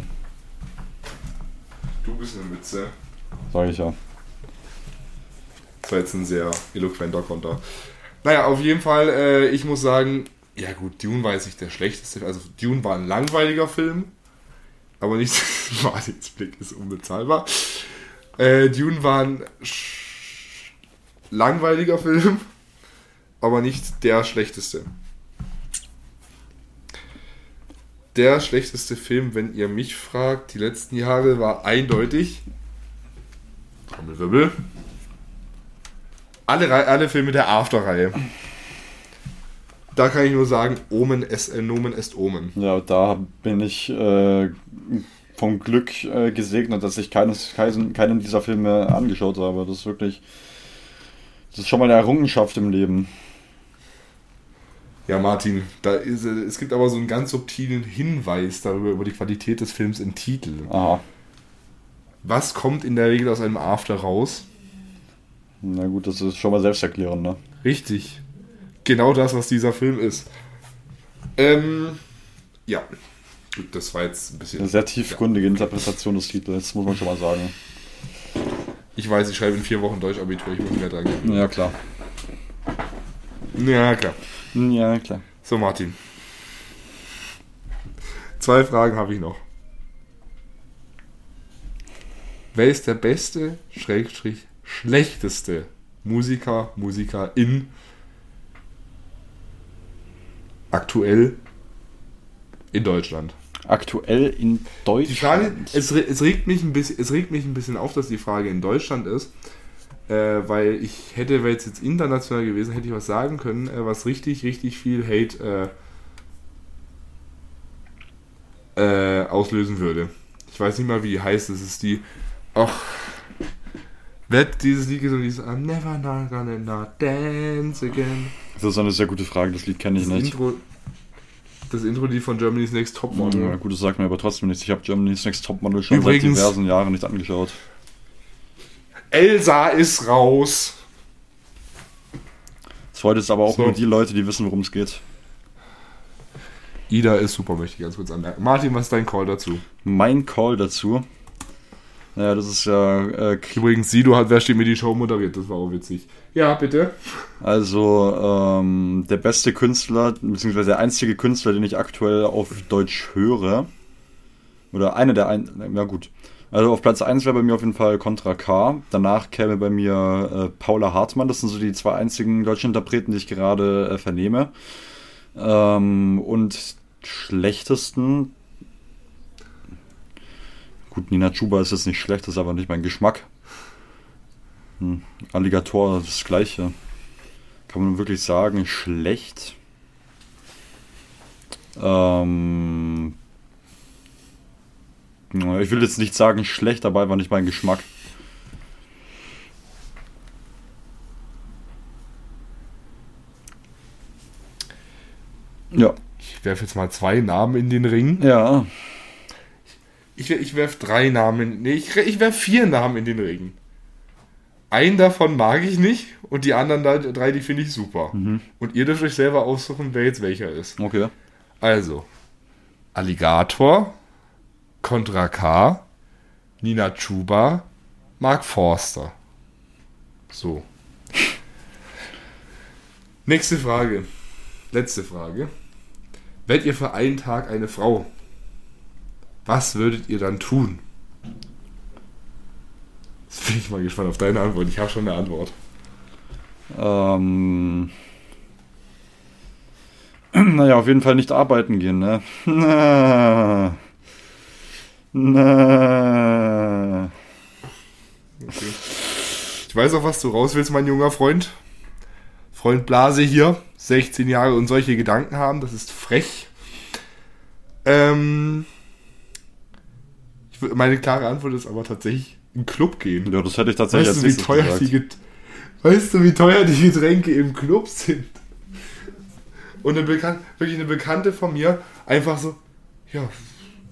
Du bist eine Mütze. sage ich ja. Das war jetzt ein sehr eloquenter Konter. Naja, auf jeden Fall, äh, ich muss sagen, ja gut, Dune war jetzt nicht der schlechteste. Also Dune war ein langweiliger Film, aber nicht. Martins Blick ist unbezahlbar. Äh, Dune war ein langweiliger Film, aber nicht der schlechteste. Der schlechteste Film, wenn ihr mich fragt, die letzten Jahre war eindeutig. Trommelwirbel. Alle, alle Filme der After-Reihe. Da kann ich nur sagen, Omen est, äh, Nomen est Omen. Ja, da bin ich äh, vom Glück äh, gesegnet, dass ich keines, keinen, keinen dieser Filme angeschaut habe. Das ist wirklich, das ist schon mal eine Errungenschaft im Leben. Ja, Martin, da ist, äh, es gibt aber so einen ganz subtilen Hinweis darüber, über die Qualität des Films im Titel. Aha. Was kommt in der Regel aus einem After raus? Na gut, das ist schon mal selbsterklärend, ne? Richtig. Genau das, was dieser Film ist. Ähm, ja. Gut, das war jetzt ein bisschen. Eine sehr tiefgründige Interpretation des Titels, muss man schon mal sagen. Ich weiß, ich schreibe in vier Wochen Deutschabitur, ich muss mehr dran gehen. Ja, klar. Ja, klar. Ja, klar. So, Martin. Zwei Fragen habe ich noch. Wer ist der beste, Schrägstrich, schlechteste Musiker, Musikerin aktuell in Deutschland? Aktuell in Deutschland. Die Frage, es, es, regt mich ein bisschen, es regt mich ein bisschen auf, dass die Frage in Deutschland ist, äh, weil ich hätte, wäre jetzt international gewesen, hätte ich was sagen können, äh, was richtig, richtig viel Hate äh, äh auslösen würde. Ich weiß nicht mal, wie die heißt. Es ist die. Ach. Wird dieses Lied gesungen, dieses I'm never not gonna not dance again. Das ist eine sehr gute Frage, das Lied kenne ich Das nicht. Intro, das Intro die von Germany's Next Topmodel. Ja, gut, das sagt mir aber trotzdem nichts. Ich habe Germany's Next Topmodel schon Übrigens- seit diversen Jahren nicht angeschaut. Elsa ist raus. Das freut jetzt aber auch So. nur die Leute, die wissen, worum es geht. Ida ist super, möchte ich ganz kurz anmerken. Martin, was ist dein Call dazu? Mein Call dazu. Naja, das ist ja äh, Übrigens, Sido hat, wer steht mir die Show moderiert, das war auch witzig. Ja, bitte. Also ähm, der beste Künstler, beziehungsweise der einzige Künstler, den ich aktuell auf Deutsch höre. Oder eine der ein. Ja gut. Also auf Platz 1 wäre bei mir auf jeden Fall Contra K. Danach käme bei mir äh, Paula Hartmann. Das sind so die zwei einzigen deutschen Interpreten, die ich gerade äh, vernehme. Ähm, und schlechtesten. Gut, Nina Chuba ist jetzt nicht schlecht, das ist aber nicht mein Geschmack. Hm. Alligator, das gleiche. Kann man wirklich sagen, schlecht? Ähm, ich will jetzt nicht sagen schlecht, aber einfach nicht mein Geschmack. Ja. Ich werfe jetzt mal zwei Namen in den Ring. Ja. Ich, ich werfe drei Namen. Nee, ich, ich werfe vier Namen in den Ring. Einen davon mag ich nicht und die anderen drei, die finde ich super. Und ihr dürft euch selber aussuchen, wer jetzt welcher ist. Okay. Also, Alligator, Contra K, Nina Chuba, Mark Forster. So. Nächste Frage. Letzte Frage. Wärt ihr für einen Tag eine Frau? Was würdet ihr dann tun? Jetzt bin ich mal gespannt auf deine Antwort. Ich habe schon eine Antwort. Ähm. Naja, auf jeden Fall nicht arbeiten gehen, ne? Na. Okay. Ich weiß auch, was du raus willst, mein junger Freund. Freund Blase hier, 16 Jahre und solche Gedanken haben, das ist frech. Ähm, ich, meine klare Antwort ist aber tatsächlich in Club gehen. Ja, das hätte ich tatsächlich Weißt du, wie teuer gesagt. die Get weißt du, wie teuer die Getränke im Club sind? Und eine Bekan wirklich eine Bekannte von mir einfach so, ja,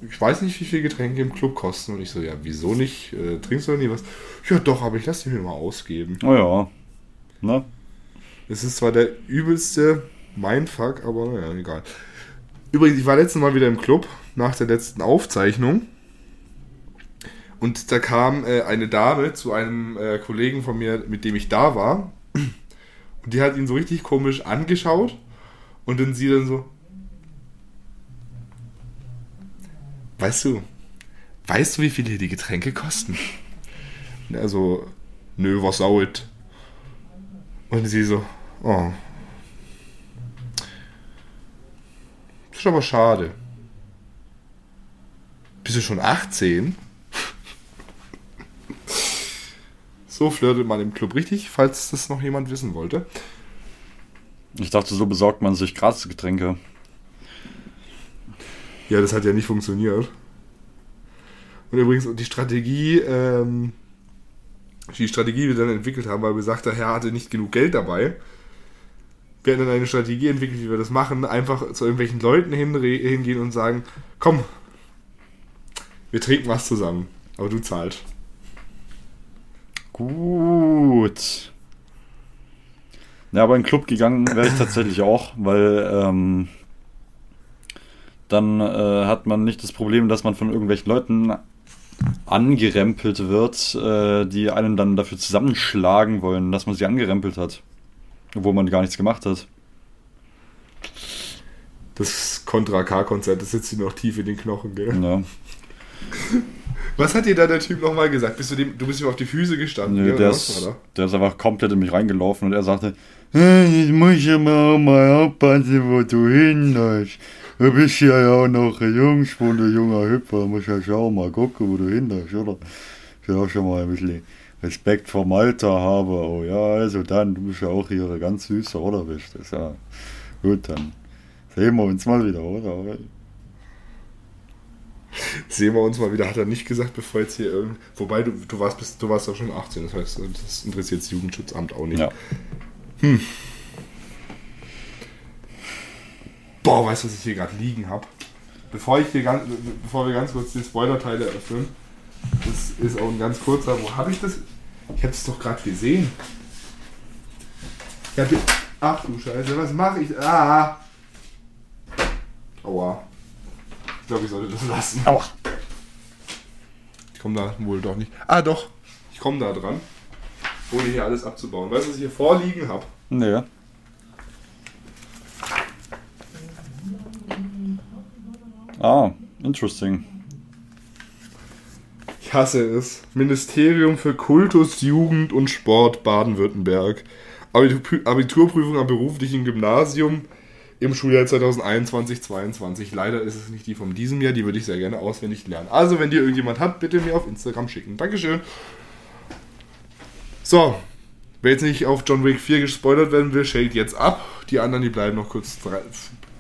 ich weiß nicht, wie viel Getränke im Club kosten. Und ich so, ja, wieso nicht? Äh, trinkst du nie was? Ja, doch, aber ich lasse die mir mal ausgeben. Oh ja. Ne? Es ist zwar der übelste Mindfuck, aber naja, egal. Übrigens, ich war letztes Mal wieder im Club nach der letzten Aufzeichnung. Und da kam äh, eine Dame zu einem äh, Kollegen von mir, mit dem ich da war. Und die hat ihn so richtig komisch angeschaut. Und dann sie dann so. Weißt du, weißt du, wie viel hier die Getränke kosten? Also, nö, was sauet. Und sie so, oh. Das ist aber schade. Bist du schon 18? so flirtet man im Club richtig, falls das noch jemand wissen wollte. Ich dachte, so besorgt man sich Gratisgetränke. Ja, das hat ja nicht funktioniert. Und übrigens, die Strategie, ähm, die Strategie, die wir dann entwickelt haben, weil besagter Herr hatte nicht genug Geld dabei. Wir hatten dann eine Strategie entwickelt, wie wir das machen. Einfach zu irgendwelchen Leuten hingehen und sagen, komm, wir trinken was zusammen, aber du zahlst. Gut. Ja, aber in den Club gegangen wäre ich tatsächlich auch, weil ähm, dann äh, hat man nicht das Problem, dass man von irgendwelchen Leuten angerempelt wird, äh, die einen dann dafür zusammenschlagen wollen, dass man sie angerempelt hat. Obwohl man gar nichts gemacht hat. Das Contra K-Konzert, das sitzt dir noch tief in den Knochen, gell? Ja. Was hat dir da der Typ nochmal gesagt? Bist du, dem, du bist ihm auf die Füße gestanden? Nee, der, ist, der ist einfach komplett in mich reingelaufen und er sagte, "Hey, muss ich aber auch mal aufpassen, wo du hinläufst. Du bist ja auch noch ein Jungspund, ein junger Hüpfer. Muss ja schon mal gucken, wo du hinläufst, oder? Ich will auch schon mal ein bisschen Respekt vom Alter haben. Oh ja, also dann, du bist ja auch hier ein ganz süßer, oder? Bist das ja. Gut, dann sehen wir uns mal wieder, oder? Sehen wir uns mal wieder, hat er nicht gesagt, bevor jetzt hier irgend. Wobei, du, du, warst, bis, du warst doch schon 18, das heißt, das interessiert das Jugendschutzamt auch nicht. Ja. Boah, weißt du, was ich hier gerade liegen habe? Bevor, ich hier ganz, bevor wir ganz kurz den Spoiler-Teil eröffnen, das ist auch ein ganz kurzer. Wo habe ich das? Ich habe es doch gerade gesehen. Ich hab ach du Scheiße, was mache ich? Ah! Aua. Ich glaube, ich sollte das lassen. Aua. Ich komme da wohl doch nicht. Ah, doch. Ich komme da dran. Ohne hier alles abzubauen. Weißt du, was ich hier vorliegen habe? Nee. Ah, interesting. Ich hasse es. Ministerium für Kultus, Jugend und Sport Baden-Württemberg. Abitur- Abiturprüfung am beruflichen Gymnasium im Schuljahr 2021-22. Leider ist es nicht die von diesem Jahr, die würde ich sehr gerne auswendig lernen. Also, wenn die irgendjemand hat, bitte mir auf Instagram schicken. Dankeschön. So, wer jetzt nicht auf John Wick 4 gespoilert werden will, shake jetzt ab. Die anderen, die bleiben noch kurz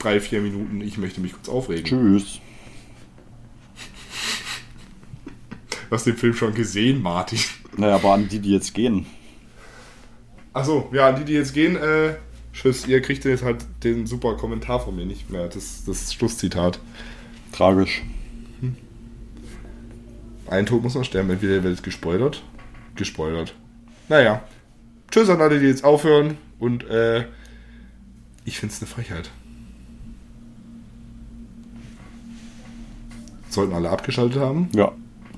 drei, vier Minuten. Ich möchte mich kurz aufregen. Tschüss. Du hast den Film schon gesehen, Martin. Naja, aber an die, die jetzt gehen. Achso, ja, an die, die jetzt gehen, äh, tschüss, ihr kriegt jetzt halt den super Kommentar von mir nicht mehr. Das, das Schlusszitat. Tragisch. Ein Tod muss noch sterben, entweder ihr werdet gespoilert. Gespoilert. Naja. Tschüss an alle, die jetzt aufhören. Und äh, ich find's eine Frechheit. Sollten alle abgeschaltet haben. Ja.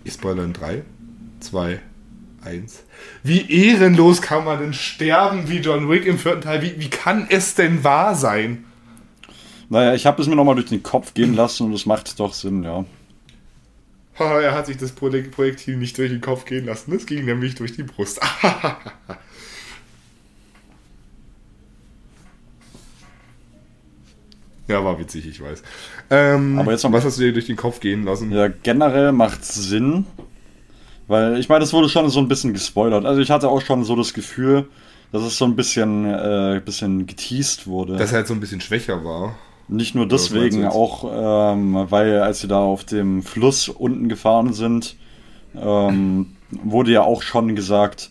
Ich spoilere in 3, 2, 1. Wie ehrenlos kann man denn sterben wie John Wick im vierten Teil? Wie, wie kann es denn wahr sein? Naja, ich habe es mir nochmal durch den Kopf gehen lassen und es macht doch Sinn, ja. Haha, er hat sich das Projek- Projektil nicht durch den Kopf gehen lassen. Das ging nämlich durch die Brust. ja, war witzig, ich weiß. Ähm, Aber jetzt noch- was hast du dir durch den Kopf gehen lassen? Ja, generell macht Sinn. Weil ich meine, das wurde schon so ein bisschen gespoilert. Also ich hatte auch schon so das Gefühl, dass es so ein bisschen, äh, bisschen geteased wurde. Dass er halt so ein bisschen schwächer war. Nicht nur deswegen, auch ähm, weil als sie da auf dem Fluss unten gefahren sind, ähm, wurde ja auch schon gesagt,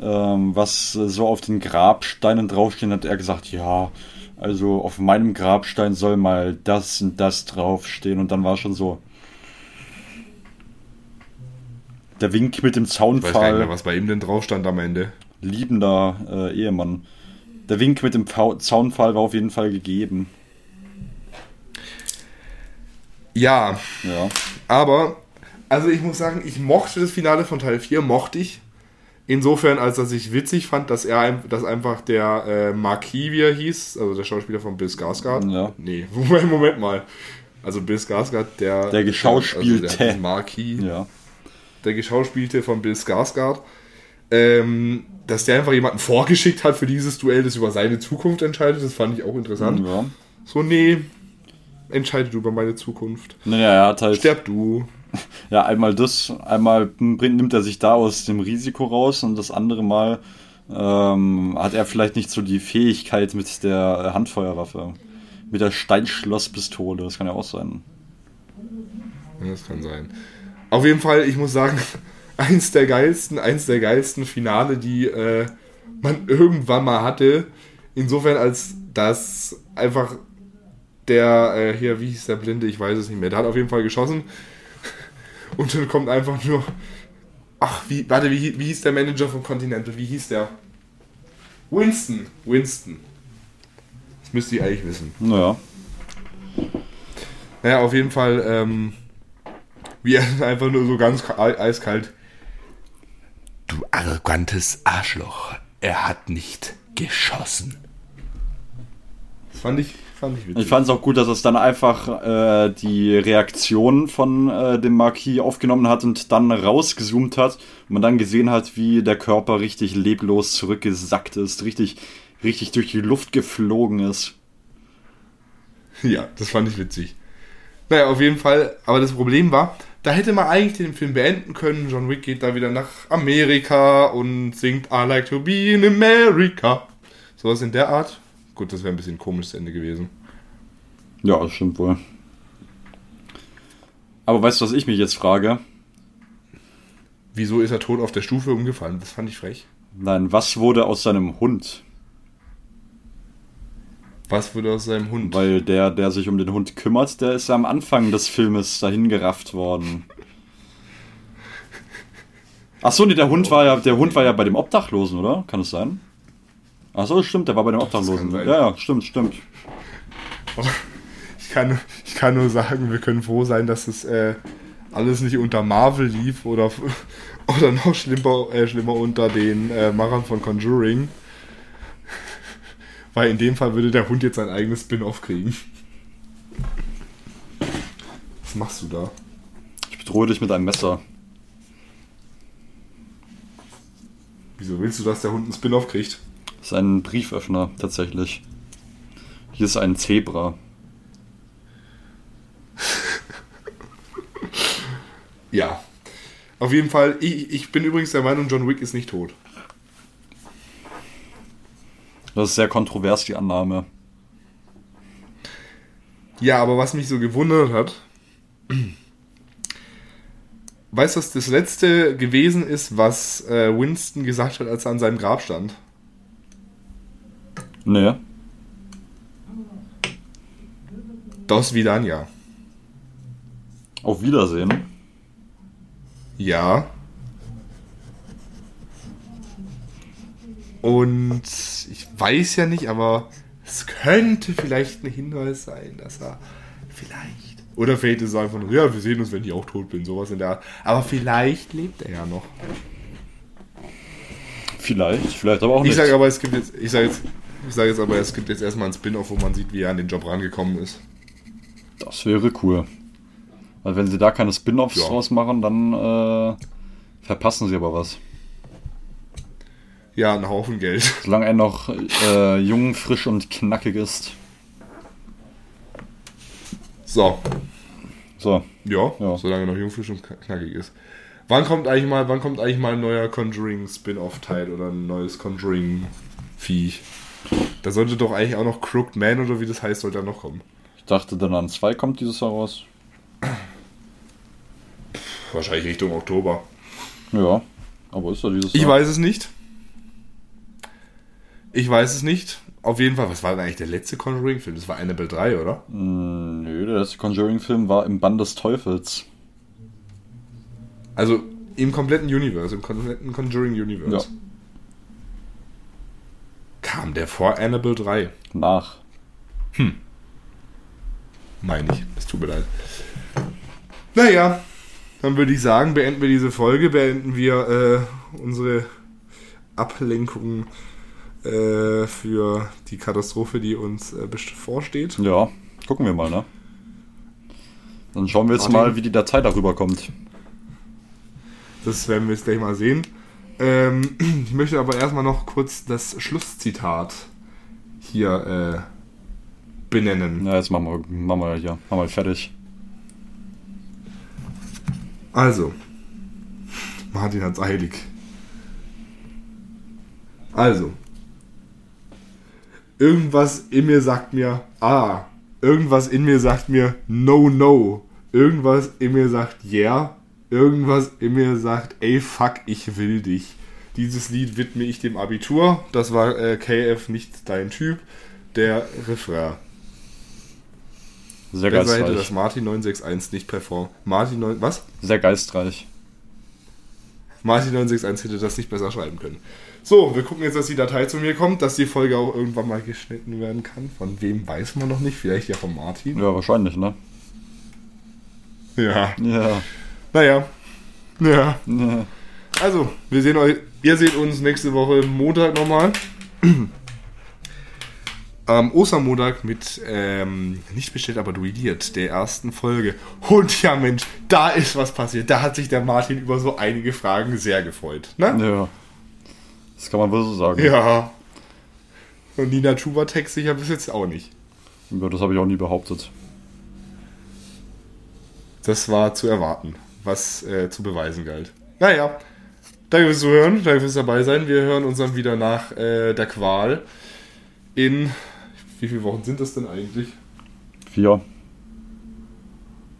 ähm, was so auf den Grabsteinen draufstehen, hat er gesagt, ja, also auf meinem Grabstein soll mal das und das draufstehen und dann war schon so. Der Wink mit dem Ich weiß gar nicht mehr, Zaunpfahl, was bei ihm denn drauf stand am Ende. liebender äh, Ehemann. Der Wink mit dem Pfau- Zaunpfahl war auf jeden Fall gegeben. Ja, Ja. aber, also ich muss sagen, ich mochte das Finale von Teil 4, mochte ich. Insofern, als dass ich witzig fand, dass er dass einfach der äh, Marquis, wie er hieß, also der Schauspieler von Bill Skarsgård. Ja. Nee, Moment, Moment mal. Also Bill Skarsgård, der... Der Geschauspielte. Also der, der Marquis, Ja. der Geschauspielte von Bill Skarsgård. Ähm, dass der einfach jemanden vorgeschickt hat für dieses Duell, das über seine Zukunft entscheidet, das fand ich auch interessant. ja. So, nee, entscheide du über meine Zukunft. Naja, er hat halt Sterb du. ja einmal das, einmal nimmt er sich da aus dem Risiko raus und das andere Mal ähm, hat er vielleicht nicht so die Fähigkeit mit der Handfeuerwaffe. Mit der Steinschlosspistole, das kann ja auch sein. Das kann sein. Auf jeden Fall, ich muss sagen, eins der geilsten, eins der geilsten Finale, die äh, man irgendwann mal hatte. Insofern, als dass einfach der, äh, hier, wie hieß der Blinde, ich weiß es nicht mehr, der hat auf jeden Fall geschossen. Und dann kommt einfach nur, ach, wie, warte, wie, wie hieß der Manager von Continental, wie hieß der? Winston, Winston. Das müsste ich eigentlich wissen. Naja. Naja, auf jeden Fall, ähm, wie er einfach nur so ganz ka- eiskalt. Du arrogantes Arschloch, er hat nicht geschossen. Das fand ich, Fand ich. Ich fand es auch gut, dass es dann einfach äh, die Reaktion von äh, dem Marquis aufgenommen hat und dann rausgezoomt hat und man dann gesehen hat, wie der Körper richtig leblos zurückgesackt ist, richtig, richtig durch die Luft geflogen ist. Ja, das fand ich witzig. Naja, auf jeden Fall. Aber das Problem war, da hätte man eigentlich den Film beenden können. John Wick geht da wieder nach Amerika und singt I like to be in America. Sowas in der Art. Gut, das wäre ein bisschen komisches Ende gewesen. Ja, das stimmt wohl. Aber weißt du, was ich mich jetzt frage? Wieso ist er tot auf der Stufe umgefallen? Das fand ich frech. Nein, was wurde aus seinem Hund? Was wurde aus seinem Hund? Weil der, der sich um den Hund kümmert, der ist ja am Anfang des Filmes dahin gerafft worden. Ach so, nee, der Hund war ja, der Hund war ja bei dem Obdachlosen, oder? Kann es sein? Ach so, stimmt, der war bei dem Obdachlosen. Ja, ja, stimmt, stimmt. Ich kann, ich kann nur sagen, wir können froh sein, dass es äh, alles nicht unter Marvel lief oder, oder noch schlimmer, äh, schlimmer unter den äh, Machern von Conjuring. Weil in dem Fall würde der Hund jetzt sein eigenes Spin-off kriegen. Was machst du da? Ich bedrohe dich mit einem Messer. Wieso willst du, dass der Hund ein Spin-off kriegt? Das ist ein Brieföffner, tatsächlich. Hier ist ein Zebra. Ja. Auf jeden Fall, ich, ich bin übrigens der Meinung, John Wick ist nicht tot. Das ist sehr kontrovers, die Annahme. Ja, aber was mich so gewundert hat, weißt du, was das letzte gewesen ist, was äh, Winston gesagt hat, als er an seinem Grab stand? Nee. Dos Vidania. Auf Wiedersehen. Ja. Und ich weiß ja nicht, aber es könnte vielleicht ein Hinweis sein, dass er vielleicht. Oder vielleicht ist es einfach nur, ja, wir sehen uns, wenn ich auch tot bin, sowas in der Art. Aber vielleicht lebt er ja noch. Vielleicht, vielleicht aber auch Ich nicht. sage aber, es gibt jetzt, ich sage jetzt, ich sage jetzt aber, es gibt jetzt erstmal ein Spin-off, wo man sieht, wie er an den Job rangekommen ist. Das wäre cool. Weil wenn sie da keine Spin-Offs Ja. draus machen, dann äh, verpassen sie aber was. Ja, ein Haufen Geld. Solange er noch äh, jung, frisch und knackig ist. So, So, ja, Ja. solange er noch jung, frisch und knackig ist. Wann kommt eigentlich mal, wann kommt eigentlich mal ein neuer Conjuring Spin-off-Teil oder ein neues Conjuring-Viech? Da sollte doch eigentlich auch noch Crooked Man oder wie das heißt, sollte da noch kommen. ich dachte dann an 2 kommt dieses Jahr raus. Wahrscheinlich Richtung Oktober. Ja, aber ist doch dieses Ich Jahr. weiß es nicht. Ich weiß es nicht. Auf jeden Fall, was war denn eigentlich der letzte Conjuring-Film? Das war Annabelle 3, oder? Hm, Nö, der letzte Conjuring-Film war im Bann des Teufels. Also im kompletten Universe, im kompletten Conjuring-Universe. Ja. Kam der vor Annabelle 3? Nach. Meine ich. Es tut mir leid. Naja, dann würde ich sagen, beenden wir diese Folge, beenden wir äh, unsere Ablenkung äh, für die Katastrophe, die uns äh, bevorsteht. Ja, gucken wir mal, ne? Dann schauen wir jetzt Martin? mal, wie die Datei darüber kommt. Das werden wir jetzt gleich mal sehen. Ähm, ich möchte aber erstmal noch kurz das Schlusszitat hier äh, benennen. Ja, jetzt machen wir, machen wir hier, machen wir fertig. Also, Martin hat's eilig. Also, irgendwas in mir sagt mir, ah, irgendwas in mir sagt mir, no, no. Irgendwas in mir sagt, yeah. Irgendwas in mir sagt, ey, fuck, ich will dich. Dieses Lied widme ich dem Abitur. Das war äh, KF nicht dein Typ. Der Refrain. Sehr Besser hätte das geistreich. Martin 961 nicht performt. Martin 9, was? Sehr geistreich. Martin 961 hätte das nicht besser schreiben können. So, wir gucken jetzt, dass die Datei zu mir kommt, dass die Folge auch irgendwann mal geschnitten werden kann. Von wem weiß man noch nicht, vielleicht ja von Martin. Ja, wahrscheinlich, ne? Ja. Ja. Naja. Ja. ja. Also, wir sehen euch, ihr seht uns nächste Woche Montag nochmal. am Ostermontag mit ähm, nicht bestellt, aber duelliert, der ersten Folge. Und ja, Mensch, da ist was passiert. Da hat sich der Martin über so einige Fragen sehr gefreut. Ne? Ja. Das kann man wohl so sagen. Ja. Und Nina Chuba-Text sicher bis jetzt auch nicht. Ja, das habe ich auch nie behauptet. Das war zu erwarten, was äh, zu beweisen galt. Naja, danke fürs Zuhören, danke fürs dabei sein. Wir hören uns dann wieder nach äh, der Qual in. Wie viele Wochen sind das denn eigentlich? Vier,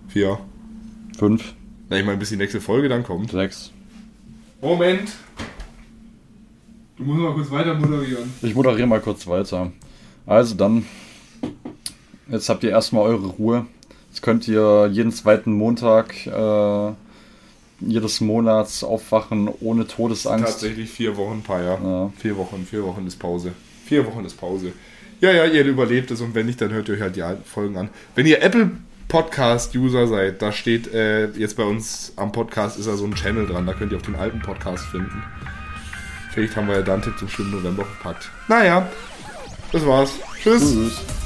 Vier. fünf, Na, ich meine, bis die nächste Folge dann kommt. sechs. Moment! Du musst mal kurz weiter moderieren. Ich moderiere mal kurz weiter. Also dann, jetzt habt ihr erstmal eure Ruhe. Jetzt könnt ihr jeden zweiten Montag äh, jedes Monats aufwachen ohne Todesangst. Tatsächlich vier Wochen, paar ja. Vier Wochen, vier Wochen ist Pause. Vier Wochen ist Pause. Ja, ja, ihr überlebt es und wenn nicht, dann hört ihr euch halt die alten Folgen an. Wenn ihr Apple Podcast-User seid, da steht äh, jetzt bei uns am Podcast ist da so ein Channel dran, da könnt ihr auch den alten Podcast finden. Vielleicht haben wir ja Dante zum schönen November verpackt. Naja, das war's. Tschüss. Tschüss.